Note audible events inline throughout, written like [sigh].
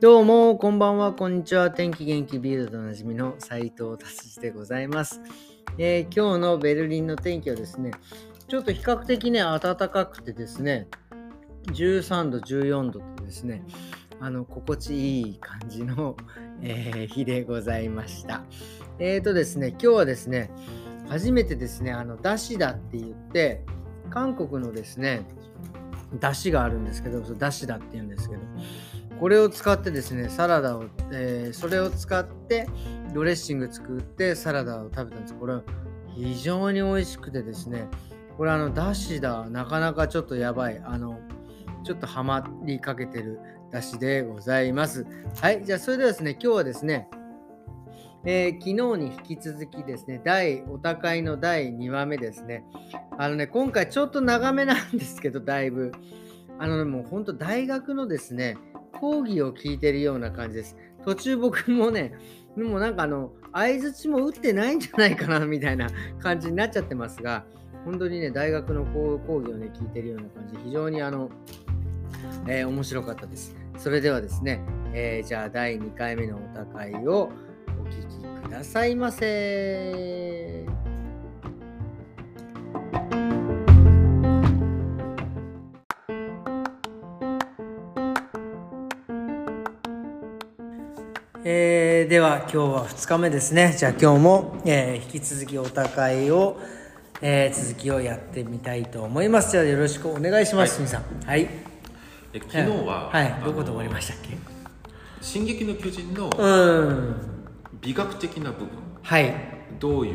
どうも、こんばんは、こんにちは。天気元気ビールドおなじみの斉藤達治でございます、えー今日のベルリンの天気はですね、ちょっと比較的ね、暖かくてですね、13度、14度とですね、あの、心地いい感じの、えー日でございました。えーとですね、今日はですね、初めてですね、あの、だしだって言って、韓国のですね、だしがあるんですけど、だしだって言うんですけど、これを使ってですね、サラダを、えーそれを使ってドレッシング作ってサラダを食べたんです。これは非常に美味しくてですね、これあの、だしだ、なかなかちょっとやばい、あの、ちょっとハマりかけてるだしでございます。はい、じゃあそれではですね、今日はですね、えー昨日に引き続きですね、第、お高いの第2話目ですね。あのね、今回ちょっと長めなんですけど、だいぶ。あのね、もう本当大学のですね、講義を聞いてるような感じです。途中僕もね、でもなんかあの、相づちも打ってないんじゃないかなみたいな感じになっちゃってますが、本当にね、大学の講義をね、聞いてるような感じで、非常にあの、えー面白かったです。それではですね、えーじゃあ第2回目のお高いをくださいませ。えーでは今日は2日目ですね。じゃあ今日も、えー引き続きお高いを、えー続きをやってみたいと思います。じゃあよろしくお願いします、はいみさん。はい。え昨日は、はい、どこで終わりましたっけ？進撃の巨人のうん。美学的な部分はい。どういう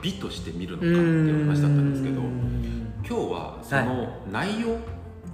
美として見るのかっていう話だったんですけど今日はその内容、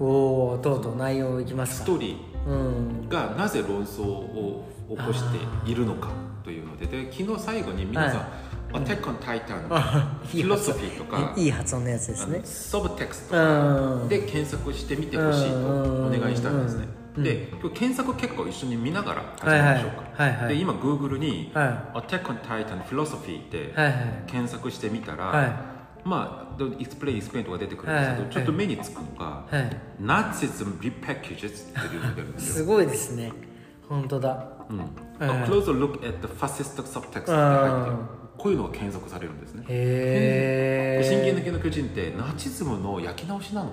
おお、とうとう内容いきますか。ストーリうんー。がなぜ論争を起こしているのかというのでで昨日最後に皆さん「アタック・オン・タイタン」あフィロソフィーとかいいいい発音のやつですね。サブテクストうん。で検索してみてほしいとお願いしたんですねうんで今日検索結果を一緒に見ながら始めましょうか、はいはい。はいはいで今 Google にはい「Attack on Titan Philosophy」ってはいはい。検索してみたら、はまあ「Explain Explain」とか出てくるんですけど、はいちょっと目につくのがい。はい。「Nazism Repackages」っていうのが出るんですよ。すごいですね。本当だ。うん、はい A closer look at the fascist subtext って入ってるこういうのが検索されるんですね。へで進撃え。の巨の巨人ってナチズムの焼き直しなの？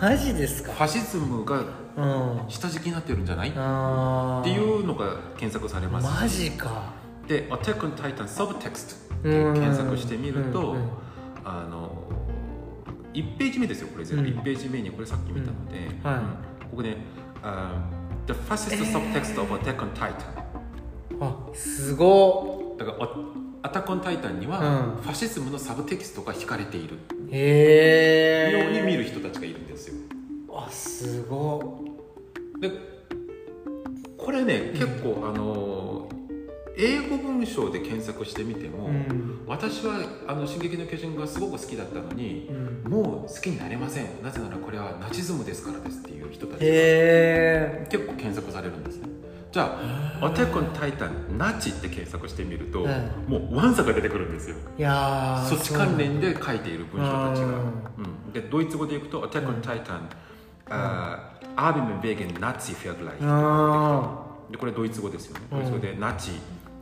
マジですか？ファシズムがうん。下敷きになってるんじゃない？ああ。っていうのが検索されます。マジか。で「Attack on Titan Subtext」って検索してみるとうんうんあの1ページ目ですよこれ全部、うん。1ページ目にこれさっき見たので、はいうん。ここで、あ The fascist subtext of Attack on Titan」あ、すごだから「アタック・オン・タイタン」にはうんファシズムのサブテキストが引かれている。ように見る人たちがいるんですよあ、すごでこれね結構あの英語文章で検索してみても、うん。私はあの「進撃の巨人」がすごく好きだったのにうん。もう好きになれませんなぜならこれはナチズムですからですっていう人たちが。結構検索されるんですねじゃあ「アタック・オン・タイタン」ナチって検索してみると、はいもうワンサが出てくるんですよ。いやーそっち関連で書いている文章たちが、う。んうん、でドイツ語でいくと「アタック・オン・タイタン」アービメン・ベーゲン・ナチ・フェアグライあでこれドイツ語ですよね。ドイツ語でナチ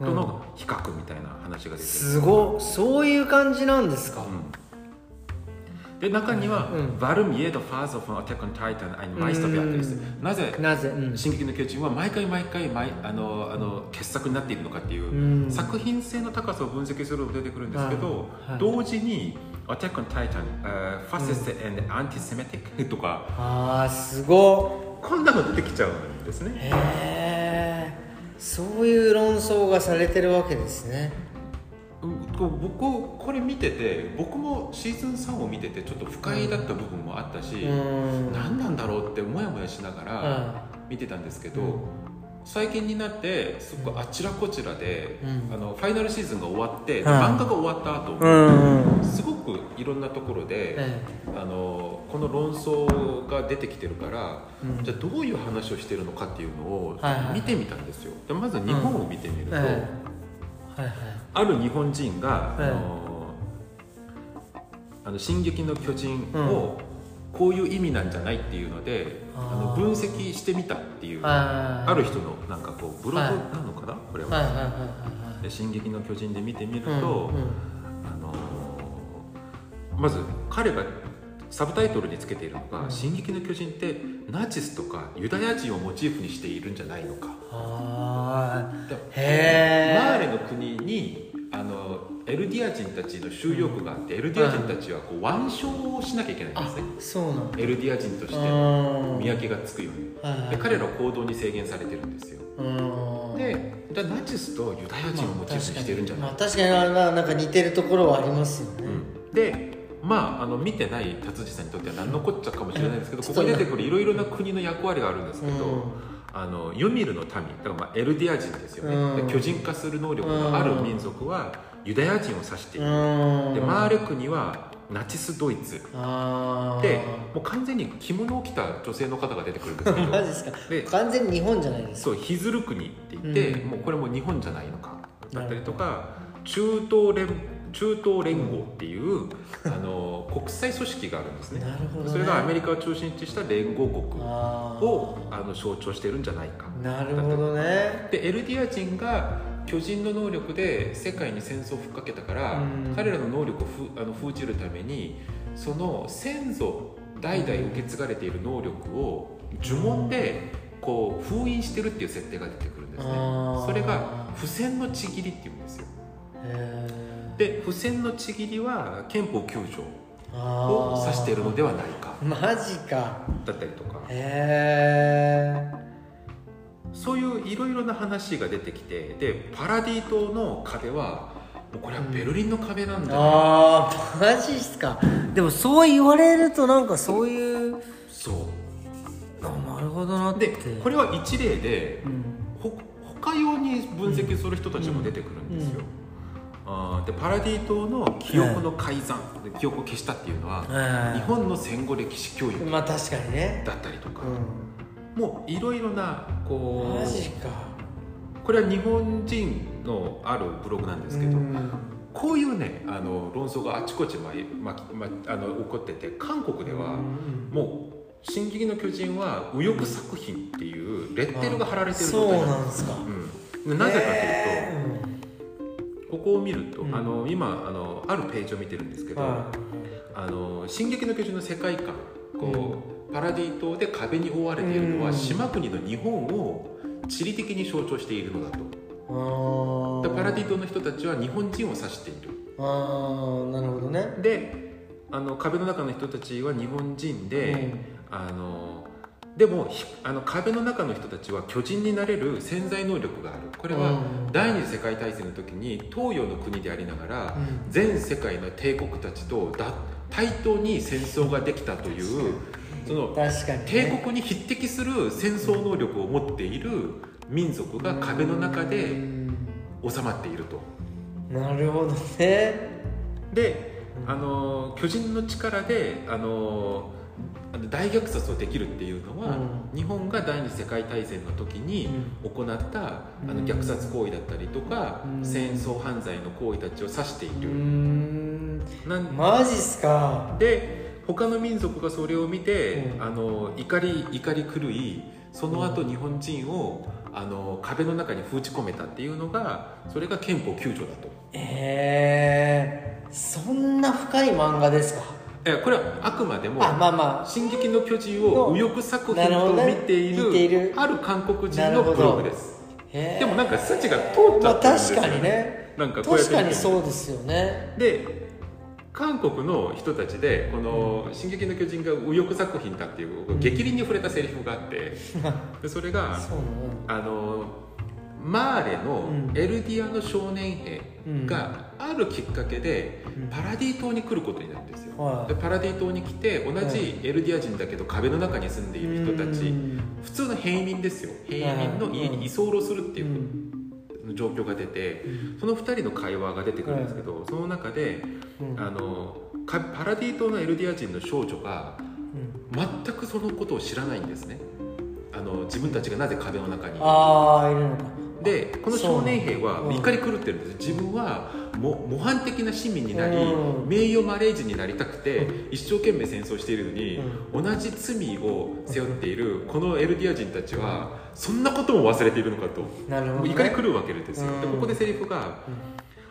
との比較みたいな話が出てる、すごそういう感じなんですか、うん、で中にはうん「バルミエド・ファーザー・フォン・アタック・タイタン」「マイスト・ビア」ですうなぜなぜ、うん「進撃の巨人」は毎回毎回毎あのあの傑作になっているのかっていう、うん。作品性の高さを分析すると出てくるんですけど、はい。同時に「アタック・タイタン」「ファシスト・ and アンティセメティック」とか。ああすごこんなの出てきちゃうんですね。へえそういう論争がされてるわけですね僕これ見てて僕もシーズン3を見ててちょっと不快だった部分もあったし、うん。何なんだろうってモヤモヤしながら見てたんですけど、最近になってすごくあちらこちらで、うん。あのファイナルシーズンが終わって、ん。漫画が終わった後、うんすごくいろんなところで、えあのこの論争が出てきてるから、うん。じゃあどういう話をしてるのかっていうのを見てみたんですよ。でまず日本を見てみると、え。はいはいある日本人が、ええあのあの「進撃の巨人」をこういう意味なんじゃないっていうので、あー。あの分析してみたっていうはい。ある人のなんかこうブログなはい。のかな、これは。はいはいはいはいで「進撃の巨人」で見てみると、うんうん。あのーまず彼がサブタイトルにつけているのが「うん。進撃の巨人」ってナチスとかユダヤ人をモチーフにしているんじゃないのか。はでいへー。マーレの国にあのエルディア人たちの収容区があって、エルディア人たちはこう腕章をしなきゃいけないんあですね。そうなんだ。エルディア人としてうん。見分けがつくように。はいはい。で彼らは行動に制限されてるんですよ。うん。でじゃあナチスとユダヤ人をモチーフにしてるんじゃない？まあ、確かにまあ確かになんか似てるところはありますよね、うん。でまああの見てない達治さんにとっては何のこっちゃかもしれないですけど、うん。ここに出てくるいろいろな国の役割があるんですけど、うんあのユミルの民。だからまあエルディア人ですよね、うん。で巨人化する能力のある民族はユダヤ人を指している、うん。でマーレ国はナチスドイツ。でもう完全に着物を着た女性の方が出てくるんですけど。[laughs] マジですか。で完全に日本じゃないですか。そうヒズル国って言って、うん。もうこれも日本じゃないのか。だったりとか中東連中東連合っていう、あの国際組織があるんですね。なるほどね。それがアメリカを中心とした連合国をあの象徴してるんじゃないか。なるほどね。でエルディア人が巨人の能力で世界に戦争をふっかけたから、うん。彼らの能力をふあの封じるためにその先祖代々受け継がれている能力を呪文でこう封印してるっていう設定が出てくるんですね。それが付箋のちぎりっていうんですよ。へで付箋のちぎりは憲法9条を指しているのではないか。マジか。だったりとか。へえそういういろいろな話が出てきてでパラディ島の壁はもうこれはベルリンの壁なんだよ、あーマジっすか。でもそう言われるとなんかそういうそう。あなるほどなって。でこれは一例でうん。ほ他用に分析する人たちも出てくるんですよ、でパラディ島の記憶の改ざん、で記憶を消したっていうのは、はい日本の戦後歴史教育まあ確かにね。だったりとか、うもういろいろなこうんマジか。これは日本人のあるブログなんですけど、うん。こういうねあの論争があちこちまままあの起こってて韓国ではうんもう「進撃の巨人」は右翼作品っていうレッテルが貼られてるそう状態なんですか。うん。でなぜかというへとここを見ると、うん。あの今あのあるページを見てるんですけど「ーはあの進撃の巨人」の世界観こう、パラディ島で壁に覆われているのは、うん。島国の日本を地理的に象徴しているのだと。パラディ島の人たちは日本人を指している。あーなるほどね。であの壁の中の人たちは日本人で、うん。あのでもひあの壁の中の人たちは巨人になれる潜在能力がある。これはうん。第二次世界大戦の時に東洋の国でありながら、うん。全世界の帝国たちとだ対等に戦争ができたというそのね、帝国に匹敵する戦争能力を持っている民族が壁の中うでん収まっていると。なるほどね。であの巨人の力であの大虐殺をできるっていうのは、うん。日本が第二次世界大戦の時に行った、あのうん。虐殺行為だったりとか、うん。戦争犯罪の行為たちを指していうる、ん。なんマジっすか？で他の民族がそれを見て、うん。あの怒り怒り狂いその後日本人をあの壁の中に封じ込めたっていうのがそれが憲法9条だと。えー、そんな深い漫画ですか？えこれはあくまでもあまあま「進撃の巨人」を右翼作品と見ているある韓国人のブログです。でもなんか筋が通っちまあゃってるんですよ、確かにね。なんか確かにそうですよね。で韓国の人たちでこの「進撃の巨人」が右翼作品だっていう激鱗に触れたセリフがあって。[laughs] でそれがあのマーレのうん。エルディアの少年兵があるきっかけでうん。パラディ島に来ることになるんですよ。はい。でパラディ島に来て同じエルディア人だけど壁の中に住んでいる人たちうん。普通の平民ですよ。平民の家に居候するってうい。うん状況が出てその2人の会話が出てくるんですけどその中でうん。あのかパラディ島のエルディア人の少女がうん。全くそのことを知らないんですね。あの自分たちがなぜ壁の中にああいるのかでこの少年兵は怒り狂ってるんです。自分はも模範的な市民になりうん。名誉マレージになりたくて一生懸命戦争しているのに同じ罪を背負っているこのエルディア人たちはそんなことも忘れているのかと。ね、怒り狂うわけですよ。でうんここでセリフが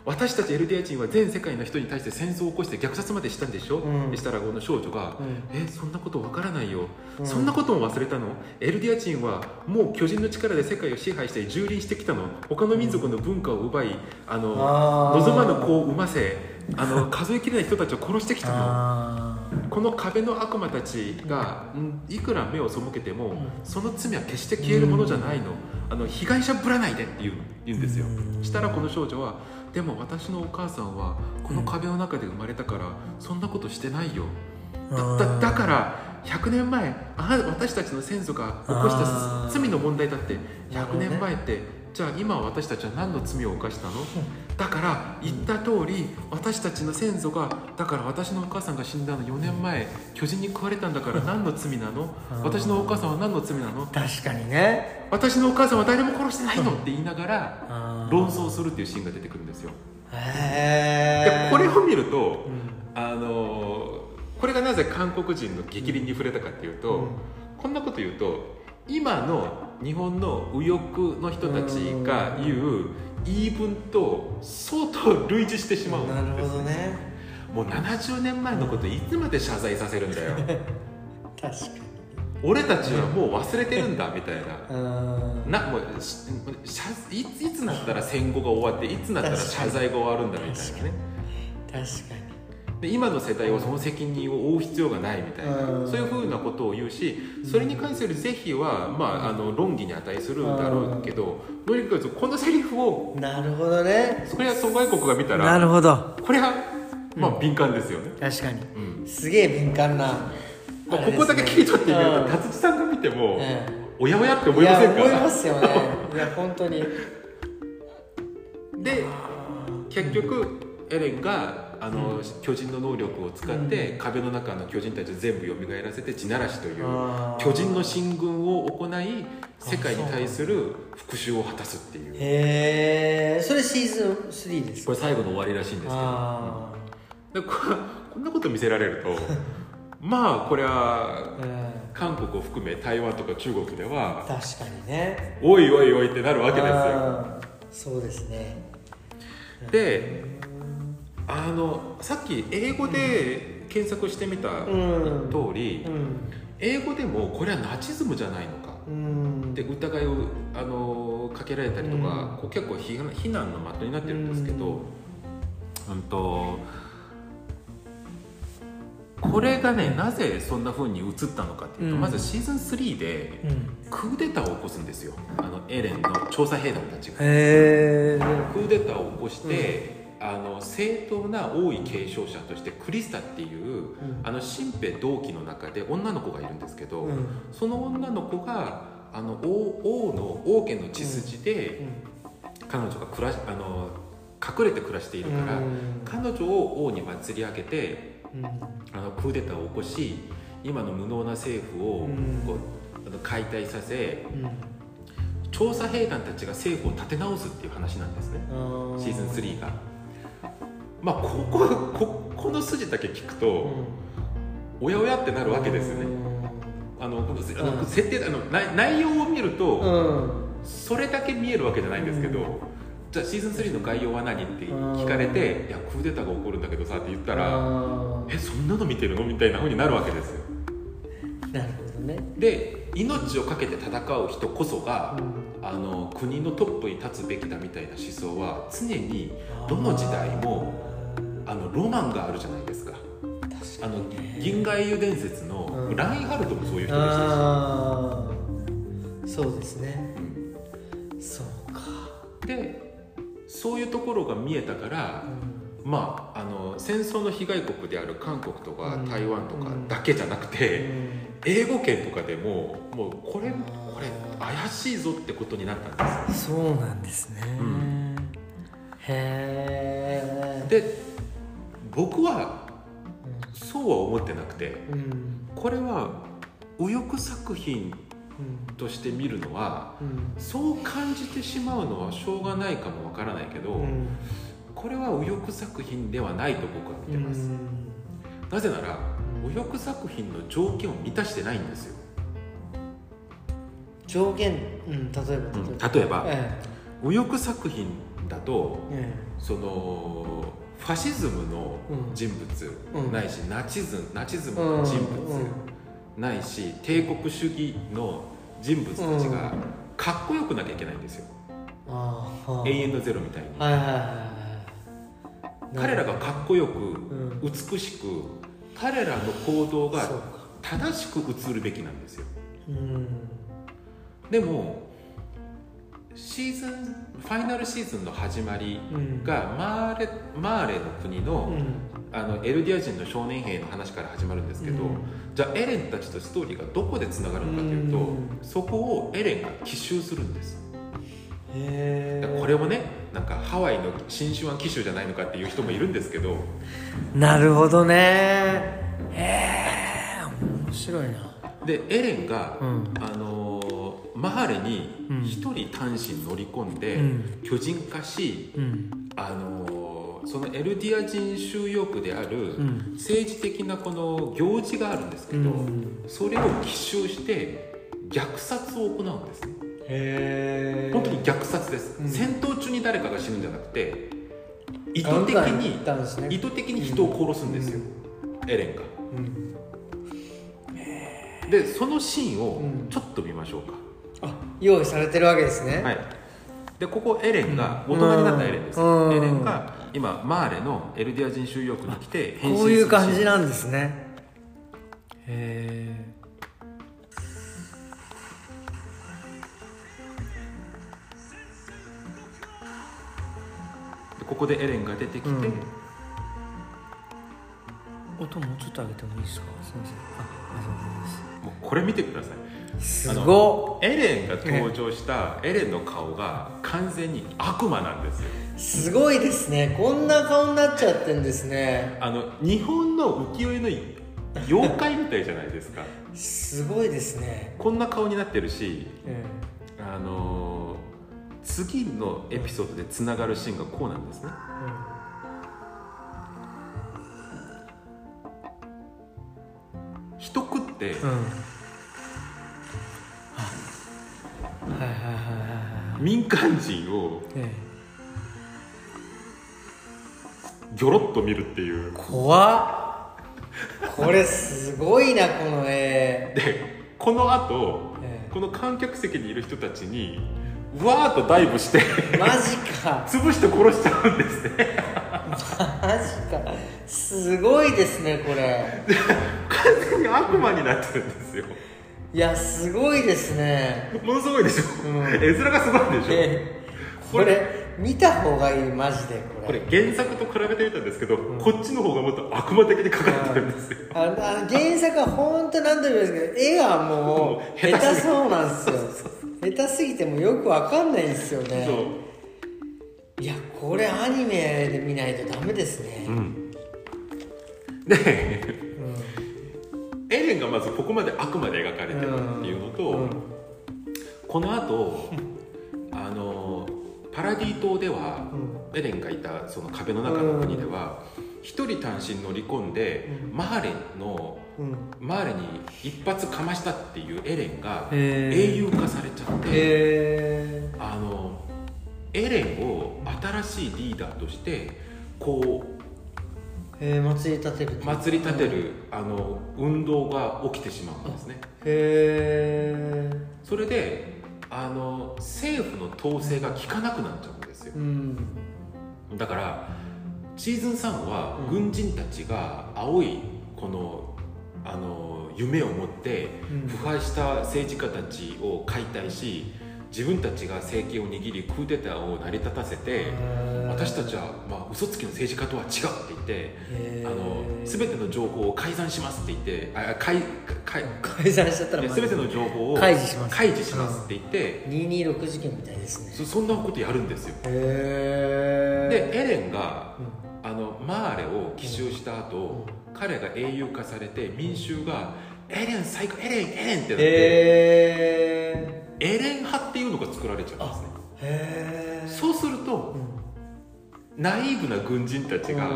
私たちエルディア人は全世界の人に対して戦争を起こして虐殺までしたんでしょ、うん。でしたらこの少女がう「えそんなことわからないよ、うん。そんなことも忘れたの？エルディア人はもう巨人の力で世界を支配して蹂躙してきたの？他の民族の文化を奪いあの望まぬ子を産ませあの数えきれない人たちを殺してきたの。あこの壁の悪魔たちが、うんいくら目を背けても、ん。その罪は決して消えるものじゃないの、あの被害者ぶらないでって言う言うんですよ、うん。したらこの少女はでも私のお母さんはこの壁の中で生まれたからそんなことしてないよ。ー。だだだから100年前あ私たちの先祖が起こした罪の問題だって100なるほどね。年前って、じゃあ今私たちは何の罪を犯したの？だから言った通り私たちの先祖がだから私のお母さんが死んだの4年前巨人に食われたんだから何の罪なの？あー私のお母さんは何の罪なの？確かにね。私のお母さんは誰も殺してないの？って言いながら論争するっていうシーンが出てくるんですよ。へこれを見るとうん。あのーこれがなぜ韓国人の逆鱗に触れたかっていうと、うん。こんなこと言うと今の日本の右翼の人たちが言う言い分と相当類似してしまうんですなるほどね。もう70年前のこといつまで謝罪させるんだよ。[laughs] 確かに。俺たちはもう忘れてるんだみたいな。うん。なもういついつなったら戦後が終わっていつなったら謝罪が終わるんだみたいなね。確かにで今の世代はその責任を負う必要がないみたいな、うん。そういうふうなことを言うしそれに関する是非は、まあ、あの論議に値するんだろうけどとにかくこのセリフをなるほどね。これは疎外国が見たならるほど。これは、まあ、敏感ですよね、確かに。うん。すげえ敏感なまあ、ここだけ切り取ってみるとうん達地さんが見ても、えおやおやって思いませんか思いますよね。[laughs] いや本当に。で結局エレンがあの、巨人の能力を使って、壁の中の巨人たちを全部蘇らせて地ならしという巨人の進軍を行い世界に対する復讐を果たすっていう。へえそれシーズン3ですか？これ最後の終わりらしいんですけど。あでここんなこと見せられると [laughs] まあこれは韓国を含め台湾とか中国では確かにね。おいおいおいってなるわけですよ。そうですね。であのさっき英語で検索してみたうん。通り、うん。英語でもこれはナチズムじゃないのかうん。で疑いをあのかけられたりとか、うん。こう結構非難の的になってるんですけど、うん、とこれがねなぜそんな風に映ったのかっていうと、うん。まずシーズン3でうん。クーデターを起こすんですよ。あのエレンの調査兵団たちが。クーデターを起こして、あの正当な王位継承者としてクリスタっていう、あの新兵同期の中で女の子がいるんですけど、うん。その女の子があの王王の王家の血筋で、彼女が暮らしあの隠れて暮らしているから、うん。彼女を王に祭り上げてうん。あのクーデターを起こし今の無能な政府をうん。こうあの解体させうん。調査兵団たちが政府を立て直すっていう話なんですね。シーズン3が。まあここここの筋だけ聞くと、おやおやってなるわけですよね。あのあのうん。設定あの内内容を見ると、うん。それだけ見えるわけじゃないんですけど、うん。じゃあシーズン3の概要は何って聞かれて「いやクーデターが起こるんだけどさ」って言ったらあ「えそんなの見てるの?」みたいな風になるわけですよ。ーなるほどね。で命を懸けて戦う人こそが、うん。あの国のトップに立つべきだみたいな思想は常にどの時代もあのロマンがあるじゃないですか。あの銀河英雄伝説のうん。ラインハルトもそういう人でしたし、そうですね。うん。そうか。でそういうところが見えたから、まあ、あの戦争の被害国である韓国とかうん。台湾とかだけじゃなくて、英語圏とかでももうこれこれ怪しいぞってことになったんでそうなんですね、うん。へえすで僕はそうは思ってなくてうんこれは右翼作品として見るのはうんそう感じてしまうのはしょうがないかもわからないけど、うんこれは右翼作品ではないと僕は見てます、うんなぜなら右翼作品の条件を満たしてないんですよ。上限、うん、例えばうん例えばえ。右翼作品だとええ。そのファシズムの人物、うん。ないしナチズナチズえムの人物、うん。ないし帝国主義の人物たちがかっこよくなきゃいけないんですよ、永遠のゼロみたいに、はいはいはいはい。彼らがかっこよく、ん。美しく彼らの行動が正しく映るべきなんですよ。うん。でもシーズンファイナルシーズンの始まりうん。がマーレマーレの国の,、うん。あのエルディア人の少年兵の話から始まるんですけど、うん。じゃあエレンたちとストーリーがどこでつながるのかというと、うん。そこをエレンが奇襲するんです。これをねなんかハワイの新手腕奇襲じゃないのかっていう人もいるんですけどなるほどね。へえ面白いな。でエレンが、うん。あのーマハレにうん。一人単身乗り込んで、うん。巨人化し、うん。あのーそのエルディア人収容区であるうん。政治的なこの行事があるんですけど、うん。それを奇襲して虐殺を行うんですね。へえ本当に虐殺です、うん。戦闘中に誰かが死ぬんじゃなくて意図的にね。意図的に人を殺すんですよ、エレンが。うん。でそのシーンをうん。ちょっと見ましょうか、あ用意されてるわけですね。はい。でここエレンが大人になったエレンです、うん。エレンが今マーレのエルディア人収容区に来て変身こういう感じなんですね。へえでここでエレンが出てきて、うん。音もうちょっと上げてもいいですか？すみません。ああもうこれ見てくださいすごエレンが登場したエレンの顔が完全に悪魔なんですよ。っすごいですね。こんな顔になっちゃってんですね。あの日本の浮世絵の妖怪みたいじゃないですか。すごいですね。こんな顔になってるしうん。あのー次のエピソードでつながるシーンがこうなんですね。人食ってうん、民間人をえギョロッと見るっていう。え怖っ。これすごいなこの絵。でこの後えこの観客席にいる人たちにわーっとダイブしてえマジか。[laughs] 潰して殺しちゃうんですね。マジか。すごいですねこれ。完全に悪魔になってるんですよいやすごいですね。ものすごいでしょ、うん。絵面がすごいでしょ。えこれ。見た方がいいマジでここれれ原作と比べてみたんですけど、こっちの方がもっと悪魔的にかかってるんですよ。あの原作は本当何度も言うんですけど絵がももうう下手そうなんですよ。下手すぎてもよくわかんないんですよね。そう。いやこれアニメで見ないとダメですね。うん。でうんエレンがまずここまで悪魔で描かれてるっていうのと、うん。この後あのパラディ島では、うエレンがいたその壁の中の国では一、人単身乗り込んで、うん。マーレのうん。マーレに一発かましたっていうエレンが英雄化されちゃって、へあのエレンを新しいリーダーとしてこえー、祭り立てる。う祭り立てる、あの運動が起きてしまうんですね。へえそれであの政府の統制が効かなくなっちゃうんですよ。うん。だからシーズン3はうん。軍人たちが青いこのあの夢を持ってうん。腐敗した政治家たちを解体し自分たちが政権を握りクーデターを成り立たせて私たちは、まあ、嘘つきの政治家とは違うって言ってあの全ての情報を改ざんしますって言ってあ改改改ざんしちゃったら全ての情報を開示します。開示しますって言って、226事件みたいですね。そそんなことやるんですよ。へでエレンがうん。あのマーレを奇襲した後、うん。彼が英雄化されて民衆がエレン最高エレンエレンってなって、へエレン派っていうのが作られちゃうんですね。えへえそうするとナイーブな軍人たちが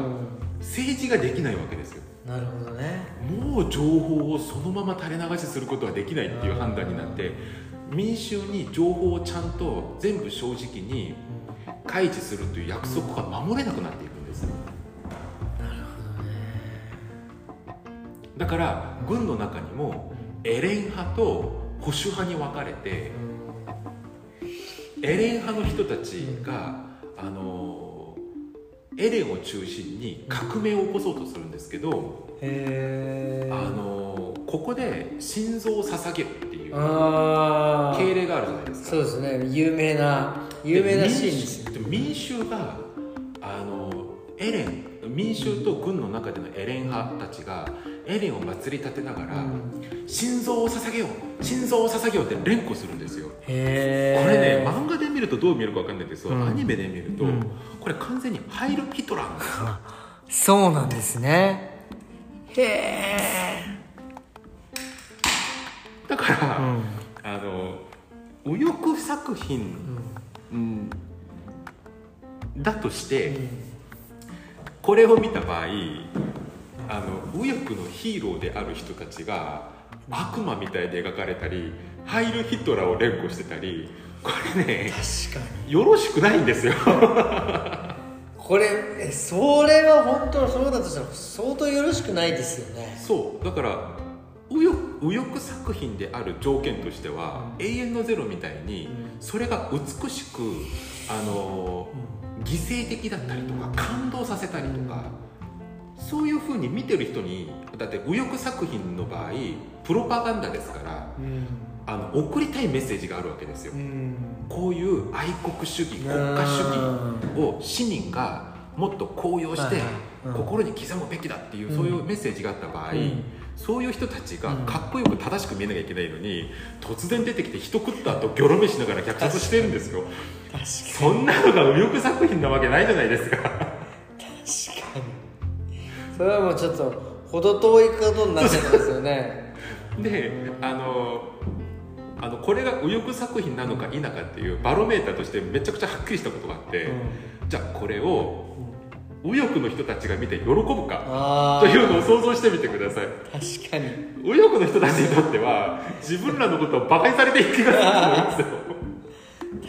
政治ができないわけですよ。なるほどね。もう情報をそのまま垂れ流しすることはできないっていう判断になって民衆に情報をちゃんと全部正直に開示するという約束が守れなくなっていくだから軍の中にもエレン派と保守派に分かれてエレン派の人たちが、あのエレンを中心に革命を起こそうとするんですけど、あのここで心臓を捧げるっていう敬礼があるじゃないですか。そうですね。有名な有名なシーンです。よで民衆があのエレン民衆と軍の中でのエレン派たちがエレンを祭り立てながら、心臓を捧げよう心臓を捧げようって連呼するんですよ。へえこれね漫画で見るとどう見えるか分かんないんですけど、うん。アニメで見ると、うん。これ完全にハイル・ヒトラーなんですよそうなんですね。へえだから、うん。あの右翼作品、うん。だとして、これを見た場合あの右翼のヒーローである人たちが悪魔みたいで描かれたりハイル・ヒトラーを連呼してたりこれね確かに。よろしくないんですよ。[laughs] これえそれは本当そうだとしたら相当よろしくないですよね。そう。だから右翼右翼作品である条件としては、永遠のゼロみたいに、それが美しくあの、犠牲的だったりとか感動させたりとか、そういうふうに見てる人にだって右翼作品の場合プロパガンダですからうん。あの送りたいメッセージがあるわけですよ、うん。こういう愛国主義国家主義を市民がもっと高揚して心に刻むべきだっていう、そういうメッセージがあった場合、うん。そういう人たちがうん。かっこよく正しく見えなきゃいけないのに突然出てきて人食った後ギョロ飯しながら虐殺してるんですよ。そんなのが右翼作品なわけないじゃないですかそれはもうちょっと程遠いことになっちゃってますよね。[laughs] であのあのこれが右翼作品なのか否かっていうバロメーターとしてめちゃくちゃはっきりしたことがあって、じゃあこれを右翼の人たちが見て喜ぶかあというのを想像してみてください。あ確かに。右翼の人たちにとっては自分らのことを馬鹿にされていく気がするん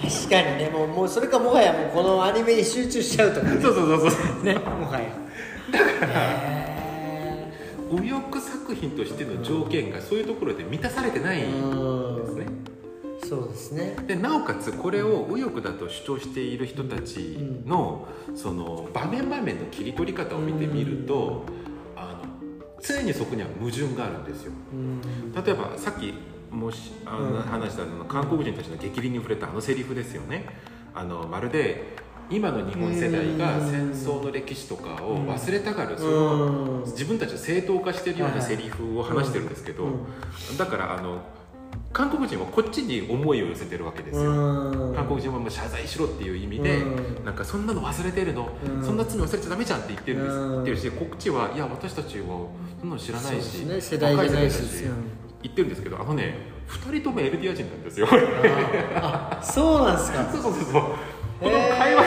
ですよ。確かにね。もうもうそれかもはやもうこのアニメに集中しちゃうとかね。そうそうそうそう。ねもはや [laughs] だから右翼作品としての条件がそういうところで満たされてないんですね。そうですね。でなおかつこれを右翼だと主張している人たちのその場面場面の切り取り方を見てみるとあの常にそこには矛盾があるんですよ。うん。例えばさっきもしあのうん。話したあの韓国人たちの激鱗に触れたあのセリフですよね。あのまるで今の日本世代が戦争の歴史とかを忘れたがるそのうん自分たちを正当化しているようなセリフを話してるんですけど、うん。だからあの韓国人はこっちに思いを寄せてるわけですよ、うん。韓国人はもう謝罪しろっていう意味で、うん。なんかそんなの忘れてるの、うん。そんな罪忘れちゃダメじゃんって言ってるんです、うん。言ってるしこっちはいや私たちはそんなの知らないし、ね。世代じゃないし言ってるんですけどあのね2人ともエルディア人なんですよ。あそうなんですか。[laughs] そうそうそう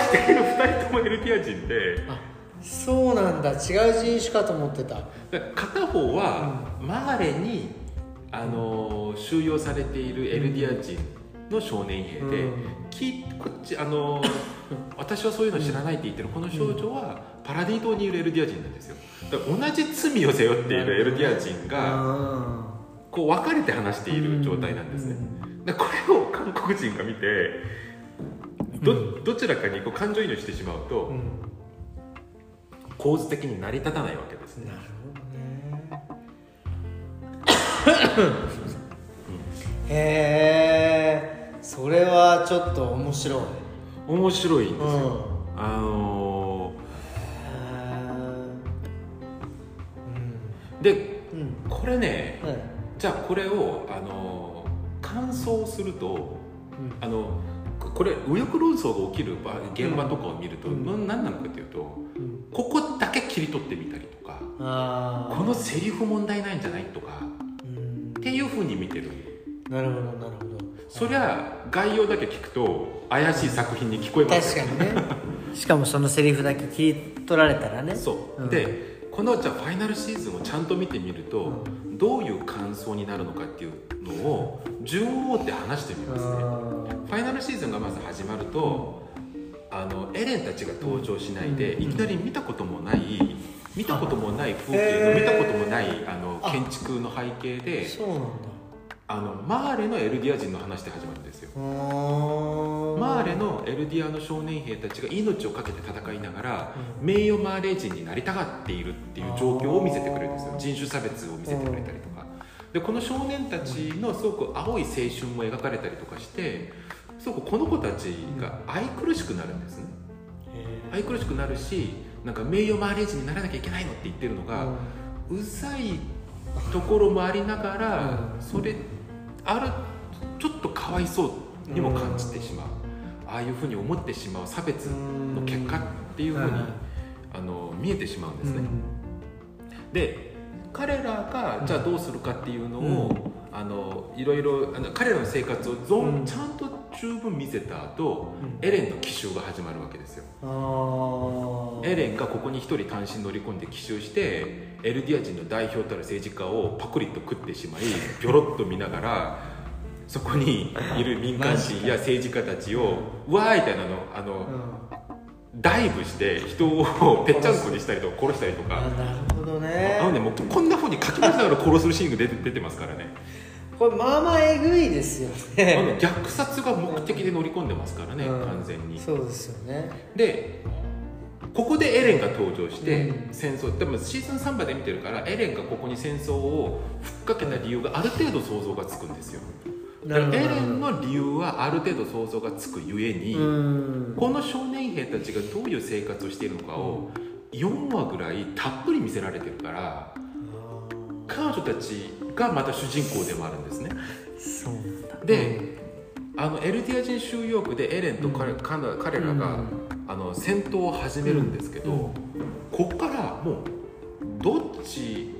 そうこの会話している2人ともエルディア人であそうなんだ。違う人種かと思ってた。で片方はマーレに、あのー収容されているエルディア人の少年兵で、うん。きこっちあのー [laughs] 私はそういうの知らないって言ってるこの少女はパラディ島にいるエルディア人なんですよ。同じ罪を背負っているエルディア人があこう分かれて話している状態なんですね、でこれを韓国人が見てどどちらかにこう感情移入してしまうと、うん構図的に成り立たないわけですね。なるほどね。へえそれはちょっと面白い。面白いんですよ、うん。あのーでうん。うん。これねはい。じゃあこれをあのー感想するとうん。あのここれ右翼論争が起きる場現場とかを見ると、うん。な何なのかというとうん。ここだけ切り取ってみたりとかあこのセリフ問題ないんじゃないとかうん。っていうふうに見てる。なるほどなるほど。そりゃ概要だけ聞くと怪しい作品に聞こえますよ。確かにね。しかもそのセリフだけ聞い取られたらね。そう、うん。でこのじゃあファイナルシーズンをちゃんと見てみると、どういう感想になるのかっていうのを順を追って話してみますね。ファイナルシーズンがまず始まると、あのエレンたちが登場しないで、うん。いきなり見たこともない見たこともない風景の見たこともないあのあ建築の背景であのマーレのエルディア人の話で始まるんですよ。マーレのエルディアの少年兵たちが命を懸けて戦いながら、名誉マーレ人になりたがっているっていう状況を見せてくれるんですよ。人種差別を見せてくれたりとか。でこの少年たちのすごく青い青春も描かれたりとかしてすごくこの子たちが愛くるしくなるんですね。へ愛くるしくなるしなんか名誉マーレ人にならなきゃいけないのって言ってるのーが、うざいところもありながら、うん。それあるちょっとかわいそうにも感じてしまう、ああいうふうに思ってしまう差別の結果っていうふうに、うん。あの見えてしまうんですね、うん。で彼らがじゃあどうするかっていうのを、あのいろいろあの彼らの生活をぞん、うん。ちゃんと十分見せた後、うん。エレンの奇襲が始まるわけですよ。エレンがここに一人単身乗り込んで奇襲してエルディア人の代表たる政治家をパクリと食ってしまい [laughs] ギョロッと見ながらそこにいる民間人や政治家たちをうわーみたいなのあの、ダイブして人をぺっちゃんこにしたりとか殺したりとか。あなるほどね。あのねもうこんなふうにかき回しながら殺すシーンが出て出てますからね。これまあまあえぐいですよあのね虐殺が目的で乗り込んでますからね、うん。完全に。そうですよね。でここでエレンが登場してうん。戦争、でもシーズン3まで見てるからエレンがここに戦争をふっかけた理由がある程度想像がつくんですよ。だからエレンの理由はある程度想像がつくゆえに、うん。この少年兵たちがどういう生活をしているのかを4話ぐらいたっぷり見せられてるから彼女たちがまた主人公でもあるんですね。で、あのエルディア人収容区でエレンと彼,、彼彼らが、うんあの戦闘を始めるんですけど、うん。こっからもうどっち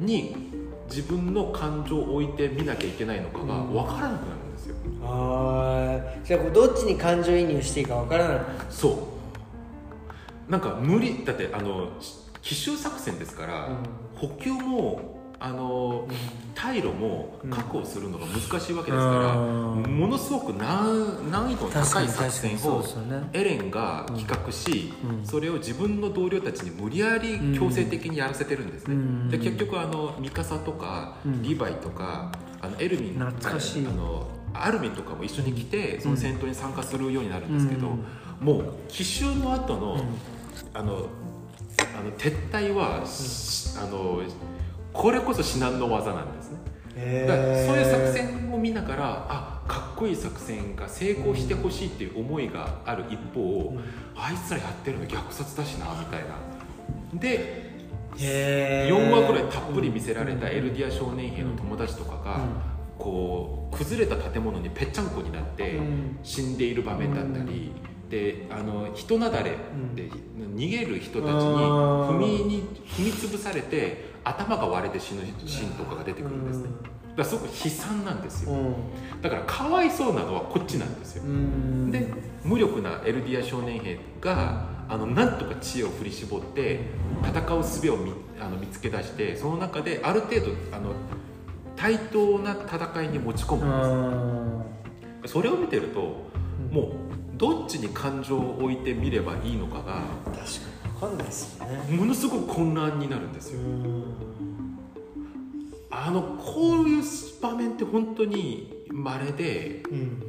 に自分の感情を置いて見なきゃいけないのかが分からなくなるんですよ、あーじゃあこうどっちに感情移入していいかわからない。そう。なんか無理だってあの奇襲作戦ですから、補給もあの退路も確保するのが難しいわけですから、うん。ものすごく難難易度の高い作戦をエレンが企画し、うん。それを自分の同僚たちに無理やり強制的にやらせてるんですね、うん。で結局あのミカサとか、うん。リヴァイとかあのエルミン懐かしい。あのアルミンとかも一緒に来てその戦闘に参加するようになるんですけど、うん。もう奇襲の後の、うん。あのあの撤退は、しあのこれこそ至難の技なんですね。へだからー。そういう作戦を見ながらあかっこいい作戦が成功してほしいっていう思いがある一方、あいつらやってるの虐殺だしなみたいな。でへー。4話ぐらいたっぷり見せられたエルディア少年兵の友達とかが、うん。こう崩れた建物にぺっちゃんこになってうん。死んでいる場面だったり、であの人なだれで逃げる人たちに踏みに踏み潰されて頭が割れて死ぬシーンとかが出てくるんですね。だからすごく悲惨なんですよ。うん。だからかわいそうなのはこっちなんですよ。うん。で無力なエルディア少年兵があのなんとか知恵を振り絞って戦う術を見あの見つけ出してその中である程度あの対等な戦いに持ち込むんです。それを見てるともうどっちに感情を置いてみればいいのかが確かに。分かんないですよね。ものすごく混乱になるんですよ。うん。あのこういう場面って本当に稀でうん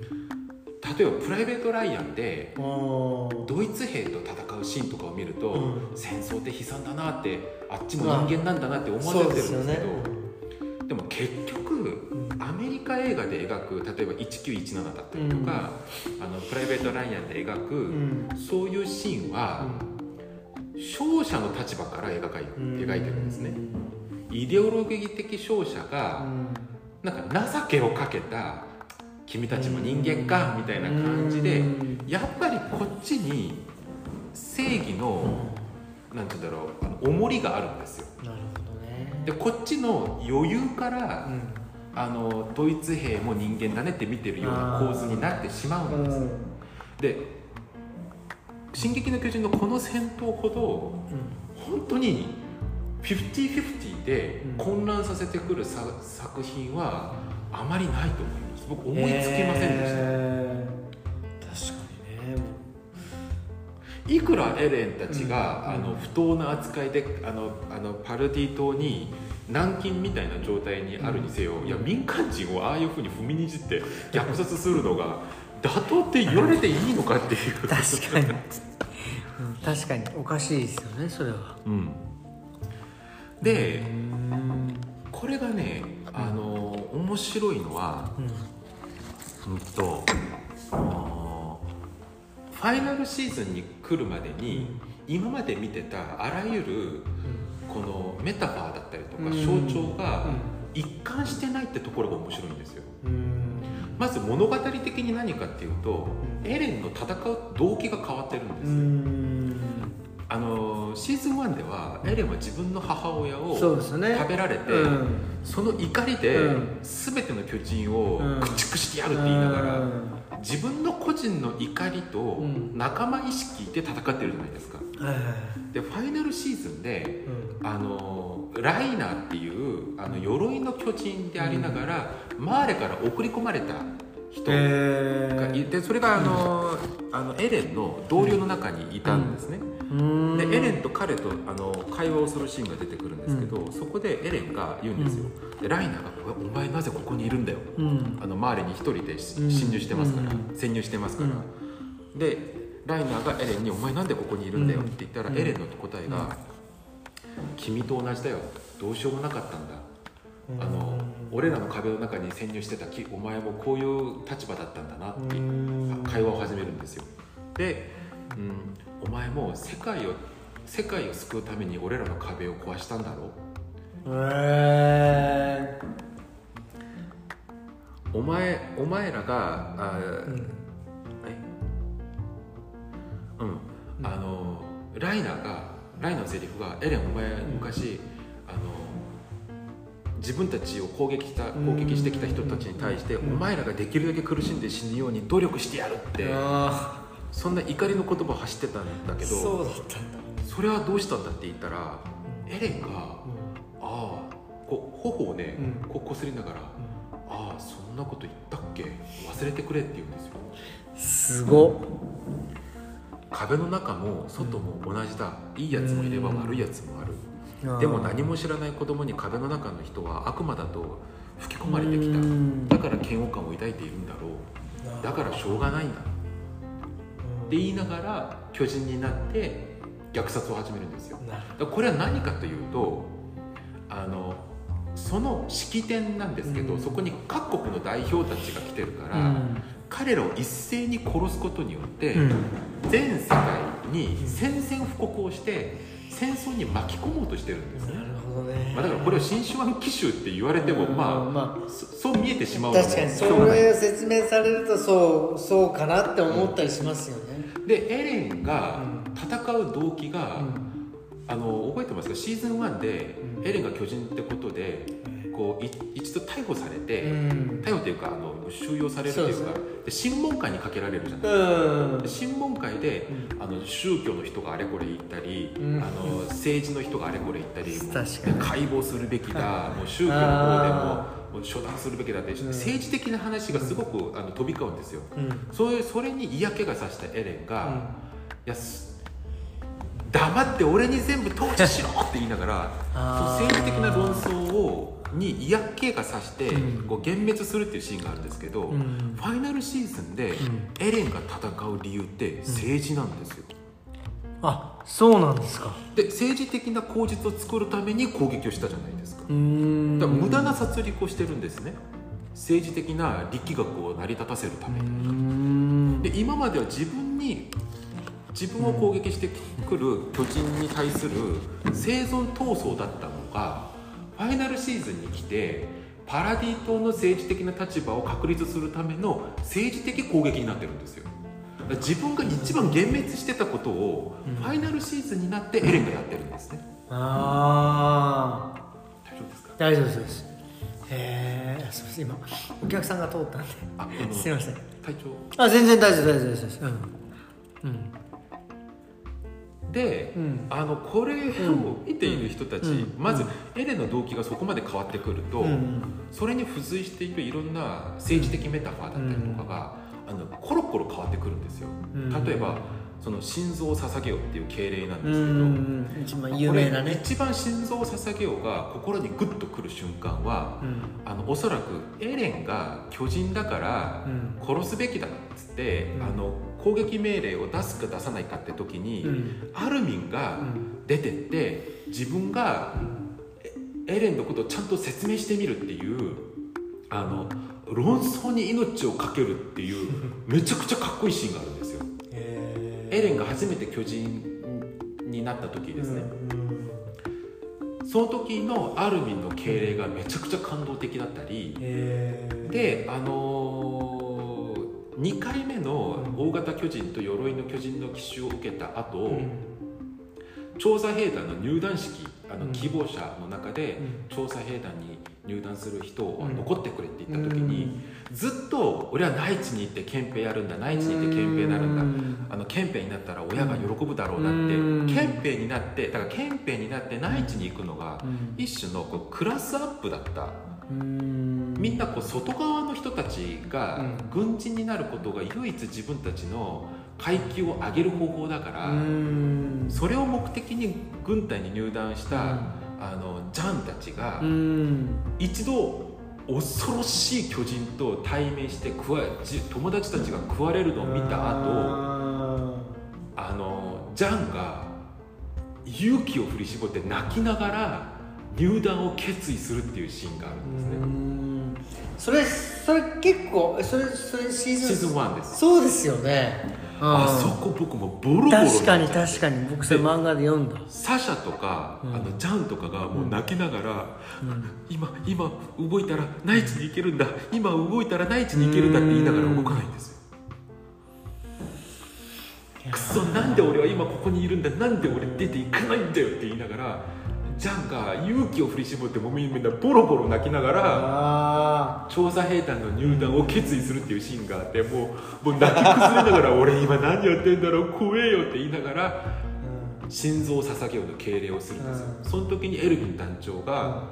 例えばプライベート・ライアンでドイツ兵と戦うシーンとかを見ると、うん。戦争って悲惨だなってあっちも人間なんだなって思われてるんですけど、でも結局うん。アメリカ映画で描く例えば1917だったりとか、あのプライベート・ライアンで描く、うん。そういうシーンは、勝者の立場から描かい描いてるんですね、イデオロギー的勝者が、なんか情けをかけた君たちも人間かみたいな感じでうん。やっぱりこっちに正義のなんて言うんだろうあの重りがあるんですよ。なるほどね。でこっちの余裕から、うん。あのドイツ兵も人間だねって見てるような構図になってしまうんです、で「進撃の巨人」のこの戦闘ほど本当に50-50でうん。混乱させてくるさ作品はあまりないと思います。僕思いつきませんでした、へー確かにね。いくらエレンたちが、うん。あの不当な扱いであのあのパルディ島に軟禁みたいな状態にあるにせよ、いや民間人をああいうふうに踏みにじって虐殺するのが妥当って言われていいのかっていう。確かに、うん確かに。おかしいですよねそれは。うん、でうんこれがねあの面白いのはうん。うんとファイナルシーズンに来るまでに、今まで見てたあらゆるこのメタファーだったりとかうん。象徴が一貫してないってところが面白いんですよ。うんまず物語的に何かっていうとうん。エレンの戦う動機が変わってるんです、うんあのシーズン1ではエレンは自分の母親をそうですね。食べられて、うん。その怒りでうん。全ての巨人をうん。駆逐してやるって言いながら、うん。自分の個人の怒りとうん。仲間意識で戦ってるじゃないですか。はいはいでファイナルシーズンでうん。あのライナーっていうあの鎧の巨人でありながら、マーレから送り込まれた人。へがいてそれがあの,、あのエレンの同僚の中にいたんですね、うん。でエレンと彼とあの会話をするシーンが出てくるんですけど、そこでエレンが言うんですよ、でライナーが「お前なぜここにいるんだよ」うん。あのマーレに一人で侵入してますから、うん。潜入してますから、でライナーがエレンに「お前なんでここにいるんだよ」って言ったら、うん。エレンの答えが、君と同じだよ。どうしようもなかったんだ」あの俺らの壁の中に潜入してたきお前もこういう立場だったんだなってうん。会話を始めるんですよ。で、うん、お前も世界を世界を救うために俺らの壁を壊したんだろへお前お前らがあ、ーうん。え？うん。あのライナーがライナーのセリフが「エレンお前昔、自分たちを攻撃した攻撃してきた人たちに対して、うん。お前らができるだけ苦しんで死ぬように努力してやる」ってあそんな怒りの言葉を発してたんだけどそうだったんだ。それはどうしたんだって言ったらエレンが「ああこう頬をね、うん。こうこすりながら「ああそんなこと言ったっけ？忘れてくれ」って言うんですよ。すごっ。壁の中も外も同じだ。いいやつもいればうん悪いやつもあるでも何も知らない子供に壁の中の人は悪魔だと吹き込まれてきた。だから嫌悪感を抱いているんだろう。だからしょうがないんだ。って言いながら巨人になって虐殺を始めるんですよ。これは何かというとあのその式典なんですけど、うん。そこに各国の代表たちが来てるから、うん。彼らを一斉に殺すことによって、うん。全世界に宣戦布告をして戦争に巻き込もうとしてるんですね、なるほどね。まあ、だからこれを新手腕奇襲って言われても、うんまあ、まそそう見えてしまう確かに。それを説明されるとそうそうかなって思ったりしますよね。でエレンがうん。戦う動機が、うん。あの覚えてますか？シーズン1で、うん。エレンが巨人ってことでこうい一度逮捕されて、うん。逮捕というかあの収容されるというかで審問会にかけられるじゃないうん。で審問会で、あの宗教の人があれこれ言ったり、うん。あの政治の人があれこれ言ったり解剖するべきだもう宗教の方でもあもう処断するべきだって、ん。政治的な話がすごくあの飛び交うんですよ。うん。そういうそれに嫌気がさしたエレンが、うん。いやす黙って俺に全部統治しろって言いながらその政治的な論争をに嫌気がさして、うん。こう幻滅するっていうシーンがあるんですけど、うん。ファイナルシーズンで、ん。エレンが戦う理由って政治なんですよ、あそうなんですか。で政治的な口実を作るために攻撃をしたじゃないですか。だから無駄な殺戮をしてるんですね。政治的な力学を成り立たせるために、ん。で今までは自分に自分を攻撃してくる巨人に対する生存闘争だったのがファイナルシーズンに来てパラディ島の政治的な立場を確立するための政治的攻撃になってるんですよ。自分が一番幻滅してたことをうん。ファイナルシーズンになってエレンがやってるんですね。あ大丈夫ですへえすみません。今お客さんが通ったんで。あすいません。体調あ全然大丈夫大丈夫です。うん。うんで、うん。あのこれを見ている人たち、うん。まずエレンの動機がそこまで変わってくると、うん。それに付随しているいろんな政治的メタファーだったりとかが、あのコロコロ変わってくるんですよ。うん。例えばその心臓を捧げようっていう敬礼なんうですけど、ん。一番ねこれ一番心臓を捧げようが心にグッとくる瞬間はうん。あのおそらくエレンが巨人だからうん。殺すべきだっつって、うん。あの攻撃命令を出すか出さないかって時に、うん。アルミンが出てって自分がエレンのことをちゃんと説明してみるっていうあの論争に命を懸けるっていう [laughs] めちゃくちゃかっこいいシーンがあるんですよ。エレンが初めて巨人になった時ですね、その時のアルミンの敬礼がめちゃくちゃ感動的だったりであのー、2回目の大型巨人と鎧の巨人の奇襲を受けた後、調査兵団の入団式あのうん希望者の中で調査兵団に入団する人をうん。残ってくれって言った時に、ずっと俺は内地に行って憲兵やるんだ内地に行って憲兵になるんだ、あの憲兵になったら親が喜ぶだろうなって、うん。憲兵になってだから憲兵になって内地に行くのが一種のこうクラスアップだったみんなこう外側の人たちが軍人になることが唯一自分たちの階級を上げる方法だから、それを目的に軍隊に入団した、あのジャンたちが一度恐ろしい巨人と対面して食わじ友達たちが食われるのを見た後あのジャンが勇気を振り絞って泣きながら入団を決意するっていうシーンがあるんですね。それそれ結構それそれシーズン。シーズン1です。そうですよね。あそこ僕もボロボロ。確かに確かに。僕それ漫画で読んだ。サシャとか、うん。あのジャンとかがもう泣きながら、今今動いたら内地に行けるんだ。今動いたら内地に行けるんだって言いながら動かないんですよ。くそなんで俺は今ここにいるんだなんで俺出ていかないんだよって言いながらジャンが勇気を振り絞ってもみみんなボロボロ泣きながらあ調査兵団の入団を決意するっていうシーンがあってもうもう泣き崩れながら俺今何やってんだろう怖えよって言いながら心臓を捧げようの敬礼をするんですよ、うん。その時にエルヴィン団長が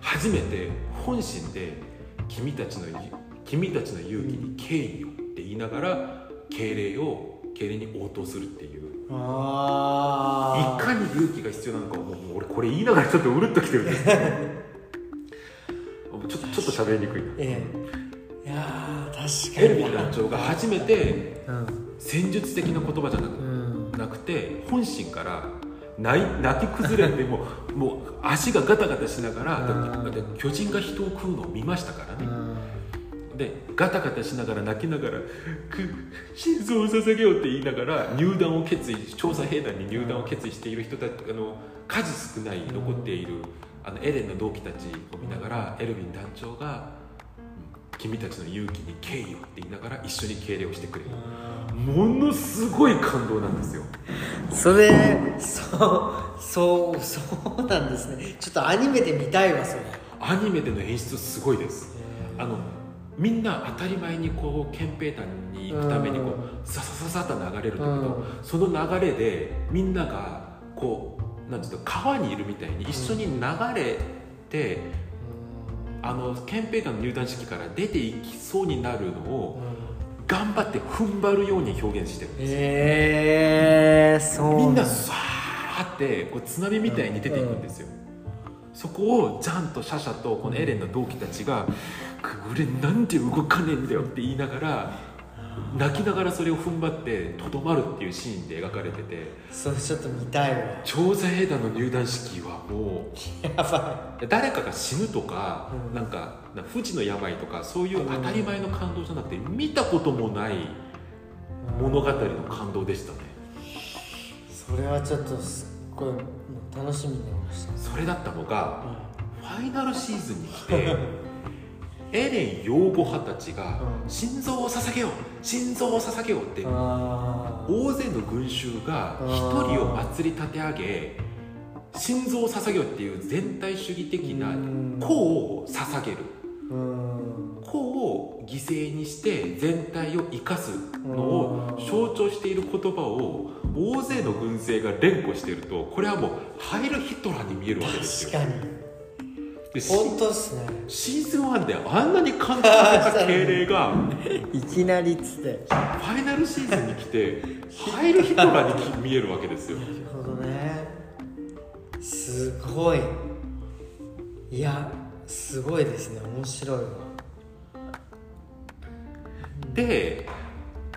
初めて本心で君たちの君たちの勇気に敬意をって言いながら敬礼を敬礼に応答するっていうあいかに勇気が必要なのかもう俺これ言いながらちょっとうるっときてるんですけどちょっとちょっと喋りにくいなええ。いやー確かに。エルヴィン団長が初めてうん。戦術的な言葉じゃなくうん。なくて本心から泣き崩れてもうもう足がガタガタしながらうん。だって巨人が人を食うのを見ましたからねでガタガタしながら泣きながら「く心臓を捧げよう」って言いながら入団を決意調査兵団に入団を決意している人たちあの数少ない残っているあのエレンの同期たちを見ながらエルヴィン団長が「うん君たちの勇気に敬意を」って言いながら一緒に敬礼をしてくれる。ものすごい感動なんですよ。それそうそうそうなんですね。ちょっとアニメで見たいわそれ。アニメでの演出すごいです。あのみんな当たり前にこう憲兵団に行くためにこうささささっと流れるんだけど、うん。その流れでみんながこうなんていうの川にいるみたいに一緒に流れて、あの憲兵団の入団式から出ていきそうになるのを頑張って踏ん張るように表現してるんです。ええそうみんなださーってこう津波みたいに出ていくんですよ、そこをジャンとシャシャとこのエレンの同期たちが「く俺なんで動かねえんだよ」って言いながら泣きながらそれを踏ん張ってとどまるっていうシーンで描かれててそれちょっと見たいわ。調査兵団の入団式はもやばう誰かが死ぬとか、うん。なんかな不治の病とかそういう当たり前の感動じゃなくて見たこともないい物語の感動でしたね。それはちょっとすっごい楽しみになりました。それだったのがファイナルシーズンに来て [laughs] エレン養護派たちがうん。心臓を捧げよう心臓を捧げようってあ大勢の群衆が一人を祭り立て上げ心臓を捧げようっていう全体主義的なうん。個を捧げる。うん。個を犠牲にして全体を生かすのを象徴している言葉を大勢の軍勢が連呼しているとこれはもうハイル・ヒトラーに見えるわけですよ本当っすね。シーズン1であんなに簡単な敬礼が [laughs] いきなりっつって。ファイナルシーズンに来てハイル・ヒトラーに見えるわけですよ。なるほどね。すごい。いやすごいですね。面白いわ。で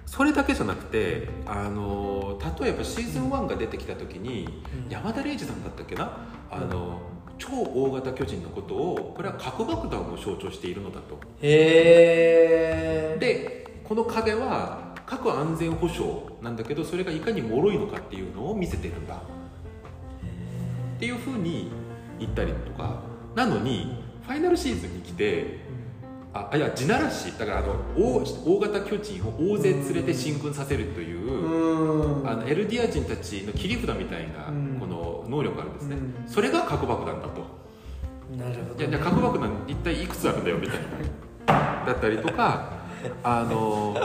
それだけじゃなくてあの例えばシーズン1が出てきた時に、うん。山田礼二さんだったっけな？あの、超大型巨人のことをこれは核爆弾を象徴しているのだと。へえでこの壁は核安全保障なんだけどそれがいかに脆いのかっていうのを見せてるんだ。っていうふうに言ったりとか。なのにファイナルシーズンに来てあいや地ならしだからあの大大型巨人を大勢連れて進軍させるというう、ん。あのエルディア人たちの切り札みたいな能力があるんですね、うん。それが核爆弾だと。なるほどいやじゃあ核爆弾一体いくつあるんだよみたいな。[laughs] だったりとかあの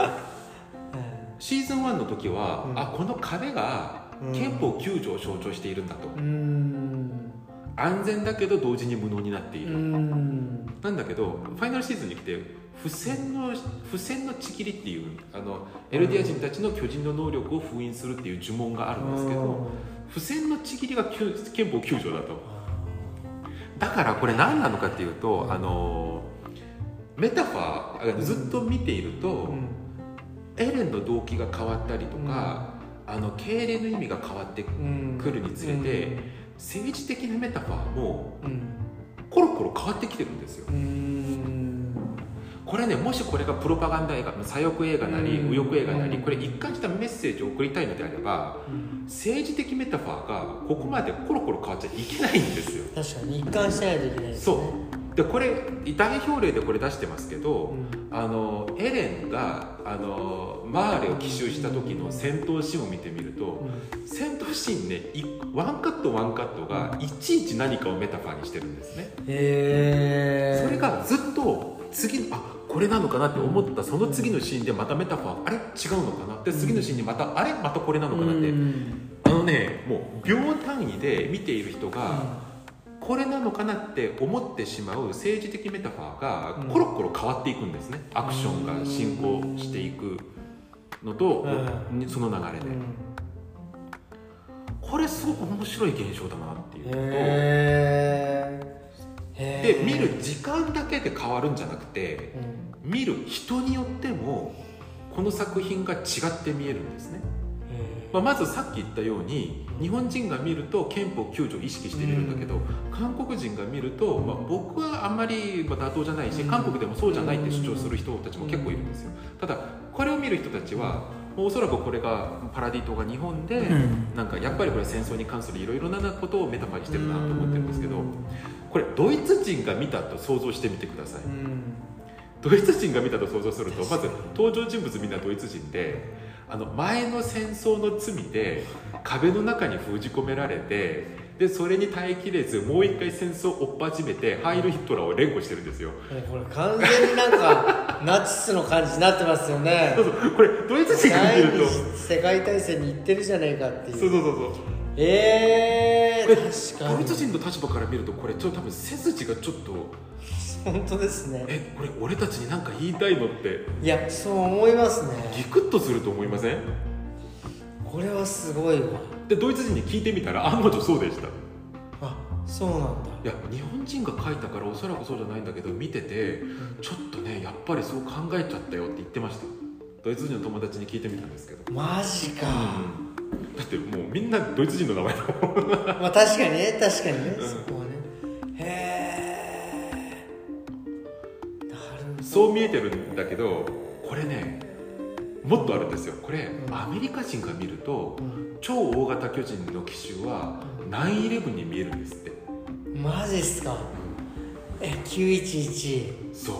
シーズン1の時は、うん。あこの壁がうん。憲法9条を象徴しているんだと、うん。安全だけど同時に無能になっている、うん。なんだけどファイナルシーズンに来て付箋の付箋のちぎりっていうあのエルディア人たちの巨人の能力を封印するっていう呪文があるんですけど付箋のちぎりが憲法9条だと。だからこれ何なのかっていうとあのメタファーずっと見ていると、うん。エレンの動機が変わったりとか、あの敬礼の意味が変わってうん。くるにつれて、政治的なメタファーもうん。コロコロ変わってきてるんですよ。うんこれねもしこれがプロパガンダ映画左翼映画なりうん。右翼映画なりうん。これ一貫したメッセージを送りたいのであればうん。政治的メタファーがここまでコロコロ変わっちゃいけないんですよ。確かに一貫しないといけないですね。そう。でこれ代表例でこれ出してますけど、うん。あのエレンがあのマーレを奇襲した時の戦闘シーンを見てみると戦闘シーンねいワンカットワンカットがいちいち何かをメタファーにしてるんですね。へえそれがずっと次あこれなのかなって思ったその次のシーンでまたメタファーあれ？違うのかな？で次のシーンにまたあれ？またこれなのかなって。うん。あのねもう秒単位で見ている人がこれなのかなって思ってしまう政治的メタファーがうん。コロコロ変わっていくんですね。アクションが進行していくのとうその流れで。うん。これすごく面白い現象だなっていうのとで見る時間だけで変わるんじゃなくてうん。見る人によってもこの作品が違って見えるんですね、まあ、まずさっき言ったように日本人が見ると憲法9条を意識して見るんだけど、韓国人が見ると、まあ、僕はあんまりまあ妥当じゃないし、うん。韓国でもそうじゃないって主張する人たちも結構いるんですよ。ただこれを見る人たちはおそらくこれがパラディ島が日本で、うん。なんかやっぱりこれ戦争に関するいろいろなことをメタファーにしてるなと思ってるんですけどこれドイツ人が見たと想像してみてください。うん。ドイツ人が見たと想像するとまず登場人物みんなドイツ人であの前の戦争の罪で壁の中に封じ込められてでそれに耐えきれずもう一回戦争を追っ始めてハイル・ヒットラーを連呼してるんですよ。これ完全になんか [laughs] ナチスの感じになってますよね。そうそう。これドイツ人が見第ると。世界大戦に行ってるじゃねえかっていう。そうそうそうそう。ええー、確かに。ドイツ人の立場から見るとこれちょっと多分背筋がちょっと。本当ですね。えこれ俺たちに何か言いたいのって。いやそう思いますギねクッとすると思いません？これはすごいわ。でドイツ人に聞いてみたら案の定そうでした。あそうなんだ。いや日本人が書いたからおそらくそうじゃないんだけど見ててちょっとねやっぱりそう考えちゃったよって言ってました。ドイツ人の友達に聞いてみたんですけど、マジか、うん、だってもうみんなドイツ人の名前だもん。[laughs] まあ確かにね確かにね、うん。そこはね。へえそう見えてるんだけどこれねもっとあるんですよ。これ、うん。アメリカ人が見るとうん。超大型巨人の奇襲は9-11に見えるんですって。マジっすか？え911そう。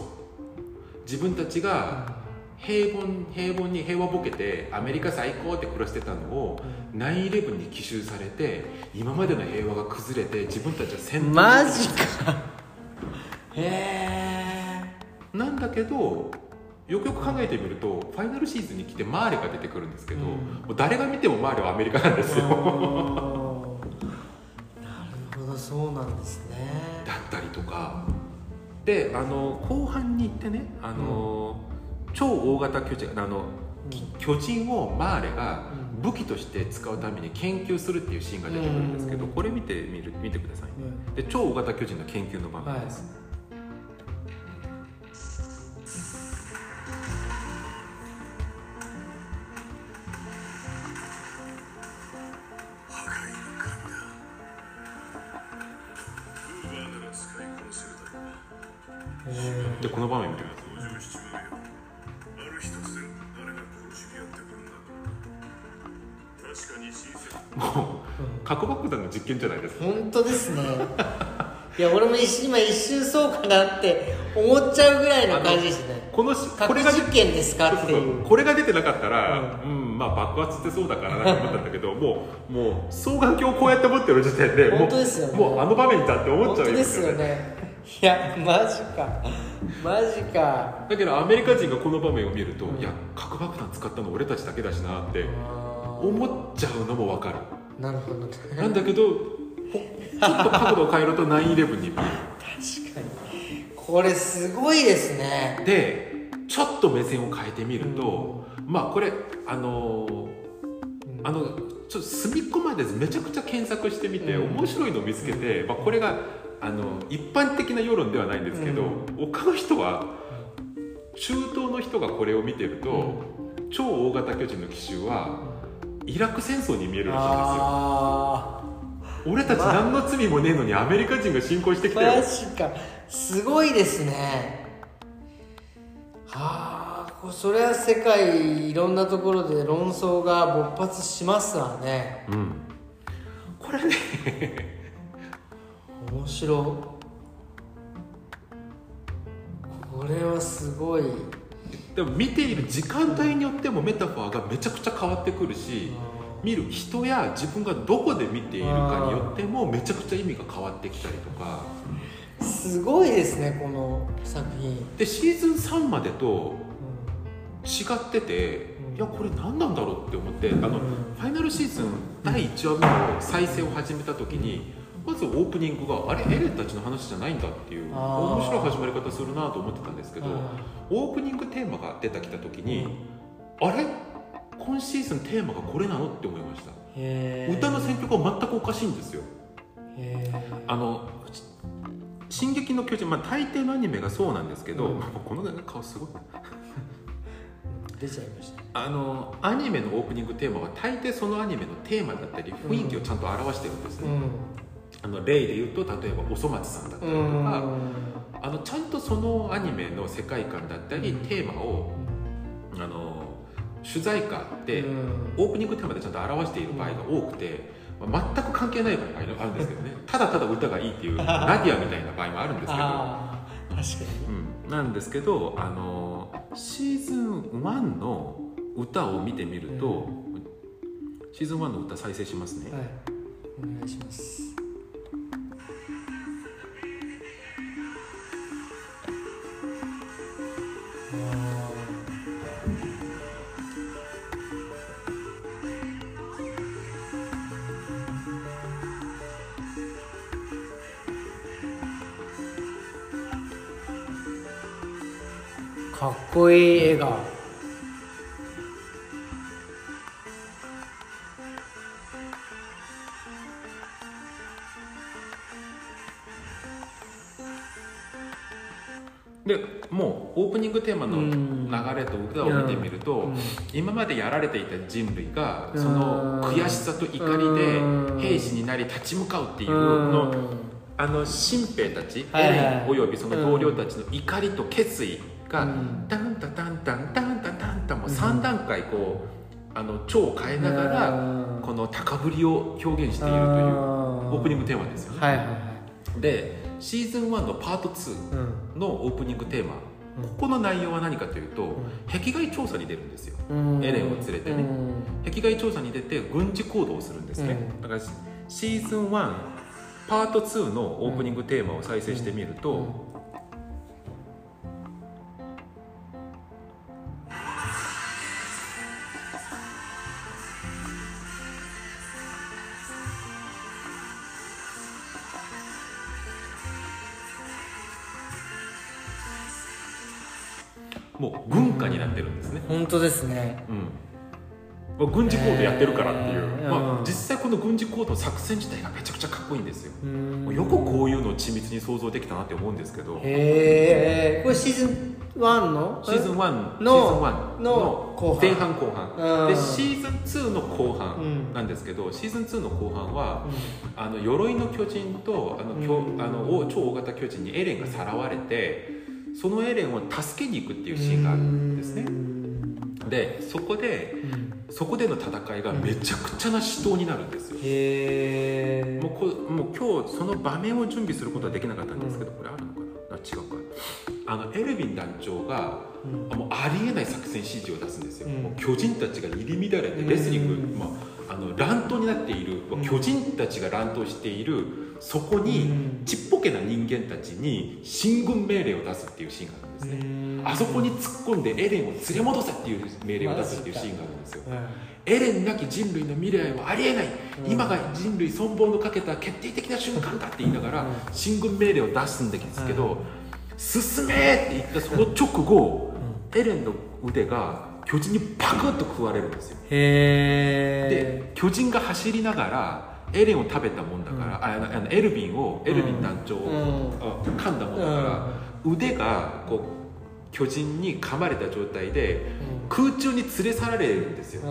自分たちが平凡平凡に平和ボケてアメリカ最高って暮らしてたのを9-11に奇襲されて今までの平和が崩れて自分たちは戦闘にマジか。へ [laughs] えなんだけどよくよく考えてみるとファイナルシーズンに来てマーレが出てくるんですけど、うん。もう誰が見てもマーレはアメリカなんですよ。なるほどそうなんですね。だったりとか。であの後半に行ってねあの、超大型巨人あの巨人をマーレがうん。武器として使うために研究するっていうシーンが出てくるんですけど、うん。これ見てみる見てくださいね。で超大型巨人の研究の場面です、破瞬今一瞬そうかなって思っちゃうぐらいの感じですねこのこれが実験ですかっていうこれが出てなかったら、うんまあ爆発してそうだからなと思ったんだけどもうもう双眼鏡をこうやって持ってる時点でもう本当ですよねもうあの場面だって思っちゃうん当ですよねいやマジかマジかだけどアメリカ人がこの場面を見ると、うんいや核爆弾使ったの俺たちだけだしなって思っちゃうのも分かるなるほど確なんだけどちょっと角度を変えると9-11に見えるかに。これすごいですね。でちょっと目線を変えてみると、まあこれあのーあのちょっと隅っこまでめちゃくちゃ検索してみて、うん。面白いのを見つけて、まあ、これがあの一般的な世論ではないんですけど、他の人は中東の人がこれを見てると、超大型巨人の奇襲はイラク戦争に見えるらしいんあですよ俺たち何の罪もねえのにアメリカ人が侵攻してきーたよ。マジか。すごいですね。はあそれは世界いろんなところで論争が勃発しますわね。うん。これね。[laughs] 面白。これはすごい。でも見ている時間帯によってもメタファーがめちゃくちゃ変わってくるし見る人や自分がどこで見ているかによってもめちゃくちゃ意味が変わってきたりとか。すごいですねこの作品、でシーズン3までと違っててうん。いやこれ何なんだろうって思ってあのうんファイナルシーズン第1話目の再生を始めた時にまずオープニングがあれエレンたちの話じゃないんだっていう面白い始まり方するなと思ってたんですけどうん。オープニングテーマが出てきた時にあれ？今シーズンテーマがこれなのって思いました。歌の選曲は全くおかしいんですよ。あの「進撃の巨人」まあ大抵のアニメがそうなんですけど、うん。まあこの顔すごいな。出ちゃいました。あのアニメのオープニングテーマは大抵そのアニメのテーマだったり雰囲気をちゃんと表してるんですね、あの例で言うと例えばおそ松さんだったりとうん。か、あのちゃんとそのアニメの世界観だったり、テーマをあの取材歌で、うん。オープニングテーマでちゃんと表している場合が多くて、まあ全く関係ない場合があるんですけどね。[laughs] ただただ歌がいいっていうナディアみたいな場合もあるんですけど、確かうん、なんですけどあのシーズン1の歌を見てみると、シーズン1の歌再生しますね、にはい。お願いしますかっこいい映画でもうオープニングテーマのうん。流れと歌を見てみると、うん。今までやられていた人類がうん。その悔しさと怒うん。りで兵士になり立ち向かうっていううん。のあの新兵たち、およびその同僚たちの怒りと決意が、うん。タンタタンタンタンタタンタンもう3段階こうあの調を変えながら、うんこの高ぶりを表現しているというオープニングテーマですよね。はいはいはい。でシーズン1のパート2うん。のオープニングテーマここの内容は何かというと、壁外調査に出るんですよ。うん。エレンを連れてね。うん。壁外調査に出て軍事行動をするんですね、うん。だからシーズン1パート2のオープニングテーマを再生してみると、もう軍歌になってるんですね、本当ですね。うん。まあ軍事行動やってるからっていう、へーまあ、うん。実際この軍事行動作戦自体がめちゃくちゃかっこいいんですよ、よくこういうのを緻密に想像できたなって思うんですけど。へえこれシーズン1の？シーズン1のシーズン1の後半。前半後半。うん。でシーズン2の後う半ん。なんですけど、シーズン2の後半は、あの鎧の巨人とあの,、巨うん。あの大超大型巨人にエレンがさらわれてそのエレンを助けに行くっていうシーンがあるんですね。でそこでそこでの戦いがめちゃくちゃな死闘になるんですよ。へえもうこもう今日その場面を準備することはできなかったんですけど、これあるのかな？あ違うか。あのエルヴィン団長がもうありえない作戦指示を出すんですよ、うん。もう巨人たちが入り乱れてレスリング、うん。まあ、あの乱闘になっている、うん。巨人たちが乱闘しているそこに、うん。ちっぽけな人間たちに進軍命令を出すっていうシーンがあるんですね、あそこに突っ込んでエレンを連れ戻せっていう命令を出すっていうシーンがあるんですよ。エレンなき人類の未来はありえない、うん。今が人類存亡のかけた決定的な瞬間だって言いながら、うん。進軍命令を出すんですけど、進めって言ったその直後、エレンの腕が巨人にパクッと食われるんですよ。へで巨人が走りながらエレンを食べたもんだから、ああのエルヴィンをエルヴィン団長を、噛んだもんだから、腕がこう巨人に噛まれた状態で空中に連れ去られるんですよ。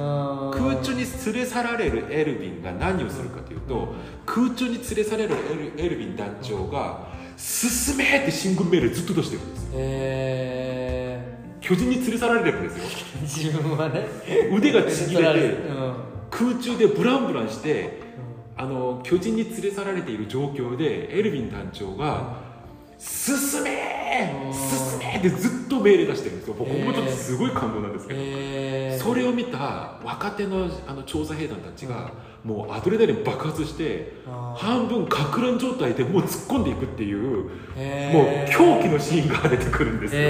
空中に連れ去られるエルヴィンが何をするかというと空中に連れ去られるエルエルヴィン団長が「進め!」って進軍命令ずっと出してるんですよ。へ巨人に連れ去られるんですよ。え [laughs] 自分はね。腕がちぎれて [laughs] うん。空中でブランブランしてあの巨人に連れ去られている状況でエルヴィン団長が「進め!うん進め!」ってずっと命令出してるんですよ。僕ここちょっとすごい感動なんですけど。へえそれを見た若手のあの調査兵団たちがもうアドレナリン爆発して半分か乱状態でもう突っ込んでいくっていうもうへー狂気のシーンが出てくるんですよ、へ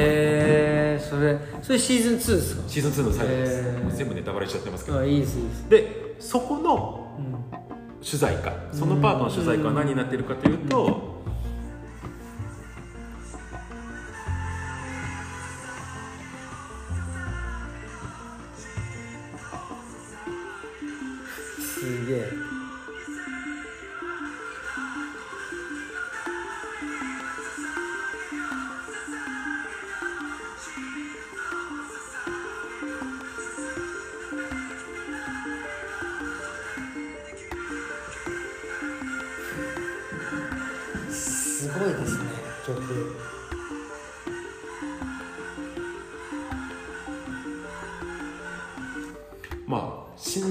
えそれそれシーズン2ですか？シーズン2の最後です、もう全部ネタバレしちゃってますけど。あいいですいいです。でそこのうん主題歌そのパートの主題歌は何になっているかというと、すげえ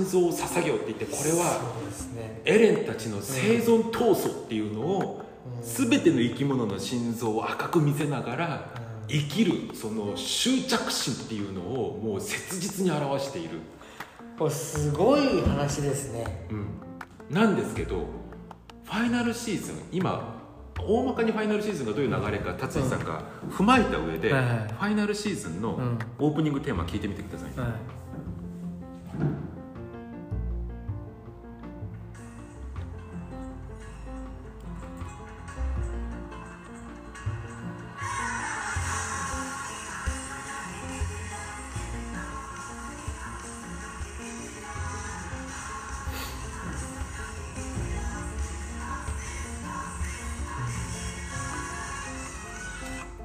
あ心臓を捧げようって言ってこれはエレンたちの生存闘争っていうのを全ての生き物の心臓を赤く見せながら生きるその執着心っていうのをもう切実に表している、これすごい話ですね。うん、なんですけどファイナルシーズン今大まかにファイナルシーズンがどういう流れか達治さんが踏まえた上で、ファイナルシーズンのうん。オープニングテーマ聞いてみてください、はい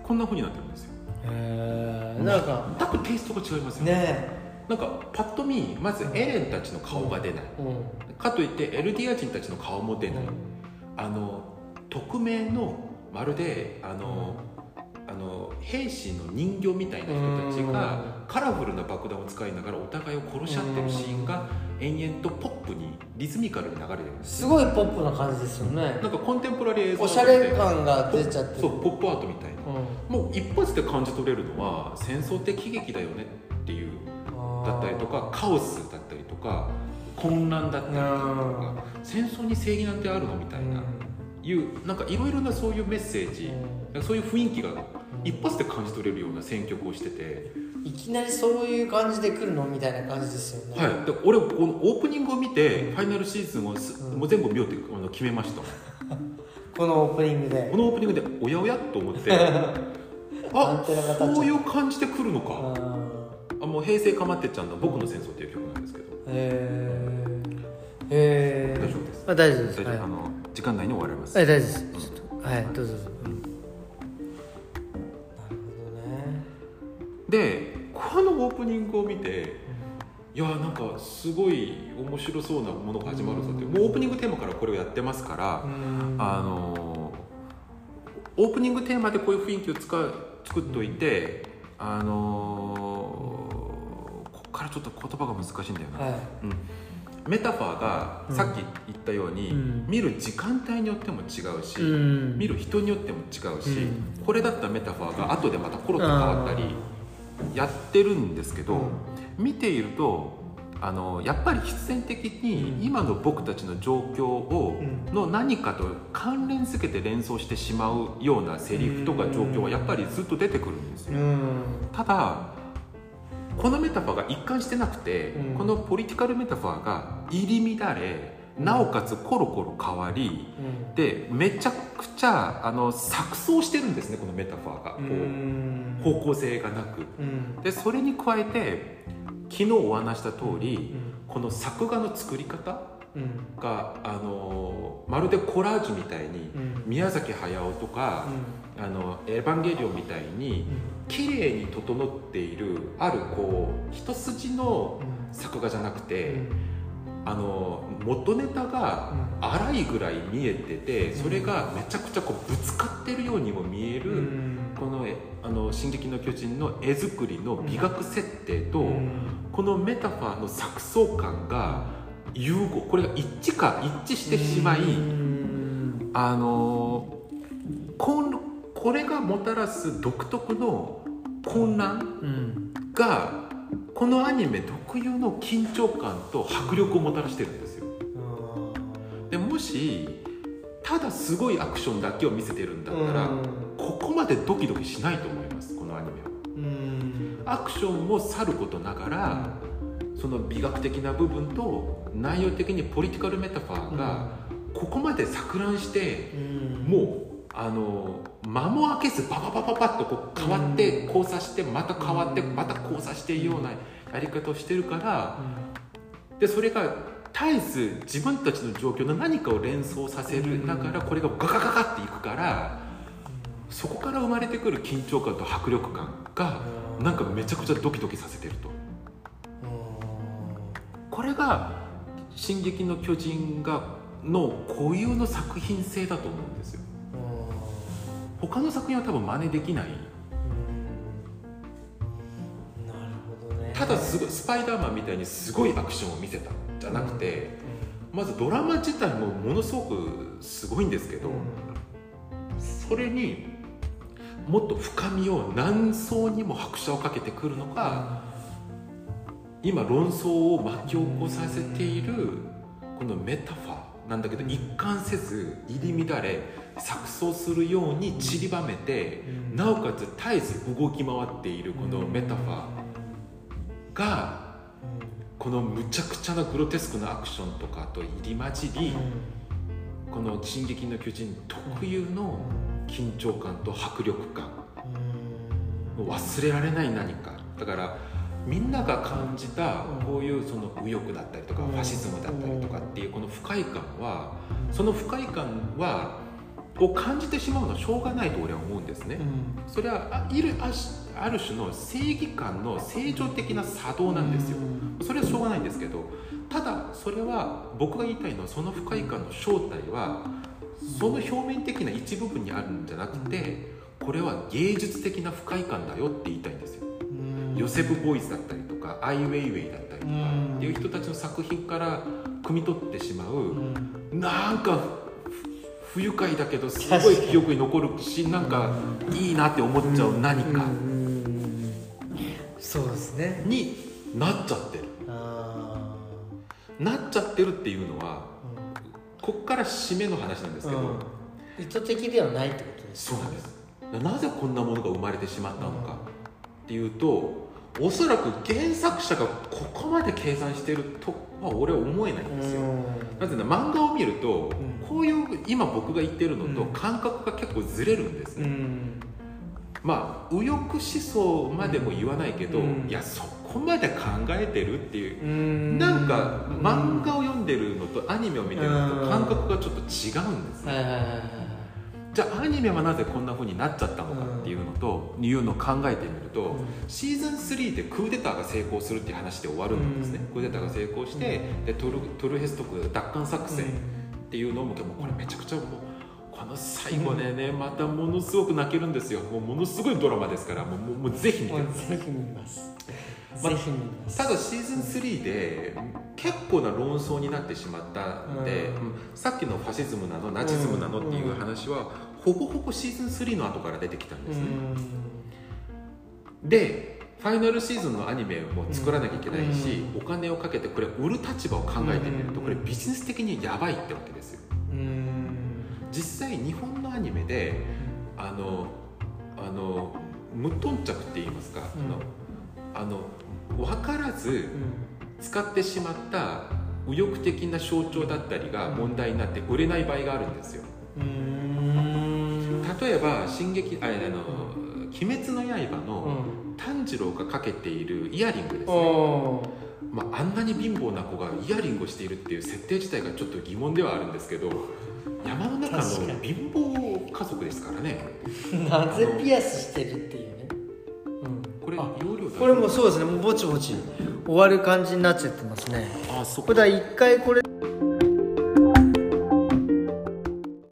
こんな風になってるんですよ。えー、なんか全くテイストが違いますよね。なんかパッと見まずエレンたちの顔が出ない。えうん。かといってエルディア人たちの顔も出ない、うん。あの匿名のまるであの、ああの兵士の人形みたいな人たちがカラフルな爆弾を使いながらお互いを殺し合ってるシーンが延々とポップにリズミカルに流れてるんですすごいポップな感じですよね。なんかコンテンポラリー映像おしゃれ感が出ちゃってるそうポップアートみたいな。うんもう一発で感じ取れるのは戦争って喜劇だよねっていうだったりとかカオスだったりとか混乱だったりとか戦争に正義なんてあるのみたいな。いうなんかいろいろなそういうメッセージ。そういう雰囲気が一発で感じ取れるような選曲をしてて、いきなりそういう感じで来るのみたいな感じですよね。はい、で俺このオープニングを見てファイナルシーズンをす、うん。もう全部見ようってあの決めました [laughs] このオープニングで。このオープニングでおやおやと思って。[laughs] アあンテナが立っちゃうこういう感じで来るのあかーあもう平成かまってっちゃんの「僕の戦争」っていう曲なんですけど。へー。へー。大丈夫です。あ大丈夫です。はい大丈夫。あの時間内に終わります、はい大丈夫です。ちょっとはい。どうぞどうぞ、うん、なるほどね。でこのオープニングを見ていやなんかすごい面白そうなものが始まるぞってもうオープニングテーマからこれをやってますから、うん。あのオープニングテーマでこういう雰囲気を使う作っといてあのここからちょっと言葉が難しいんだよな、はい。うん。メタファーがうん。さっき言ったように、うん。見る時間帯によっても違うし、うん。見る人によっても違うし、うん。これだったメタファーが後でまたコロッと変わったりやってるんですけど、見ているとあのやっぱり必然的に今の僕たちの状況を、うん。の何かと関連づけて連想してしまうようなセリフとか状況はやっぱりずっと出てくるんですよ。うん。ただこのメタファーが一貫してなくて、うん。このポリティカルメタファーが入り乱れなおかつコロコロ変わりうん。でめちゃくちゃあの錯綜してるんですねこのメタファーが。こうん。う方向性がなく。うん。でそれに加えて昨日お話した通りうん。この作画の作り方うん。があのまるでコラージュみたいにうん。宮崎駿とか、あのエヴァンゲリオンみたいに綺麗に整っているあるこう一筋の作画じゃなくて、あの元ネタが荒いぐらい見えててそれがめちゃくちゃこうぶつかってるようにも見える、このえあの「進撃の巨人」の絵作りの美学設定と、このメタファーの錯綜感が融合これが一致か一致してしまい、あのこんこれがもたらす独特の混乱がこのアニメ特有の緊張感と迫力をもたらしてるんですよ。でもしただすごいアクションだけを見せてるんだったら、ここまでドキドキしないと思いますこのアニメは。アクションもさることながら、その美学的な部分と内容的にポリティカルメタファーがここまで錯乱して、もうあの間も開けずパパパパパッとこう変わって交差してまた変わってまた交差しているようなやり方をしてるからでそれが絶えず自分たちの状況の何かを連想させるながらこれがガガガガっていくからそこから生まれてくる緊張感と迫力感がなんかめちゃくちゃドキドキさせてると。これが「進撃の巨人」がの固有の作品性だと思うんですよ他の作品は多分真似できない。なるほどね。ただすごいスパイダーマンみたいにすごいアクションを見せたじゃなくて、まずドラマ自体もものすごくすごいんですけど、それにもっと深みを何層にも拍車をかけてくるのが、今論争を巻き起こさせているこのメタフなんだけど一貫せず入り乱れ錯綜するように散りばめて、なおかつ絶えず動き回っているこのメタファーがこのむちゃくちゃなグロテスクなアクションとかと入り混じり、この「進撃の巨人」特有の緊張感と迫力感。忘れられない何か。だからみんなが感じたこういうその右翼だったりとかうん。ファシズムだったりとかっていうこの不快感はその不快感はを感じてしまうのはしょうがないと俺は思うんですね。それはあいるあしある種の正義感の正常的な作動なんですよ。それはしょうがないんですけどただそれは僕が言いたいのはその不快感の正体はその表面的な一部分にあるんじゃなくてこれは芸術的な不快感だよって言いたいんですよ、うんヨセフ・ボイスだったりとかアイ・ウェイウェイだったりとか、うんっていう人たちの作品から汲み取ってしまう、うん。なんかふ不愉快だけどすごい記憶に残るしなんかいいなって思っちゃう何か。うんそうですね。になっちゃってる。あなっちゃってるっていうのはーこっから締めの話なんですけど、うん。意図的ではないってことですそうなんです。なぜこんなものが生まれてしまったのかっていうとおそらく原作者がここまで計算してるとは俺は思えないんですよ、なぜなら漫画を見ると、ん。こういう今僕が言ってるのとうん。感覚が結構ずれるんですね、うん。まあ右翼思想までも言わないけど、うん。いやそこまで考えてるっていう。う、ん。なんか漫画を読んでるのとアニメを見てるのと感覚がちょっと違うんですね、じゃあアニメはなぜこんな風になっちゃったのかっていうのと、いうのを考えてみると、シーズン3でクーデターが成功するっていう話で終わるんですね、うん。クーデターが成功して、でトルトルヘストク奪還作戦っていうのも、もうこれめちゃくちゃもうこの最後でね、またものすごく泣けるんですよ。もうものすごいドラマですからもうもうもうぜひ見てくださいますまぜひ見ます。ただシーズン3で結構な論争になってしまったんで、うん。うん。さっきのファシズムなのナチズムなのっていう話は、ほぼほぼシーズン3の後から出てきたんですね、でファイナルシーズンのアニメも作らなきゃいけないし、お金をかけてこれ売る立場を考えてみると、うん。これビジネス的にやばいってわけですよ。うん。実際日本のアニメであのあの無頓着って言いますか、あのあの分からず使ってしまった右翼的な象徴だったりが問題になって売れない場合があるんですよ。うん。例えば「進撃」ああの「鬼滅の刃」のうん。炭治郎がかけているイヤリングですね、まあ、あんなに貧乏な子がイヤリングをしているっていう設定自体がちょっと疑問ではあるんですけど山の中の貧乏家族ですからね。[laughs] なぜピアスしてるっていうれあ容量これもそうですね。もうぼちぼち終わる感じになっちゃってますね。あそこれだ一回これ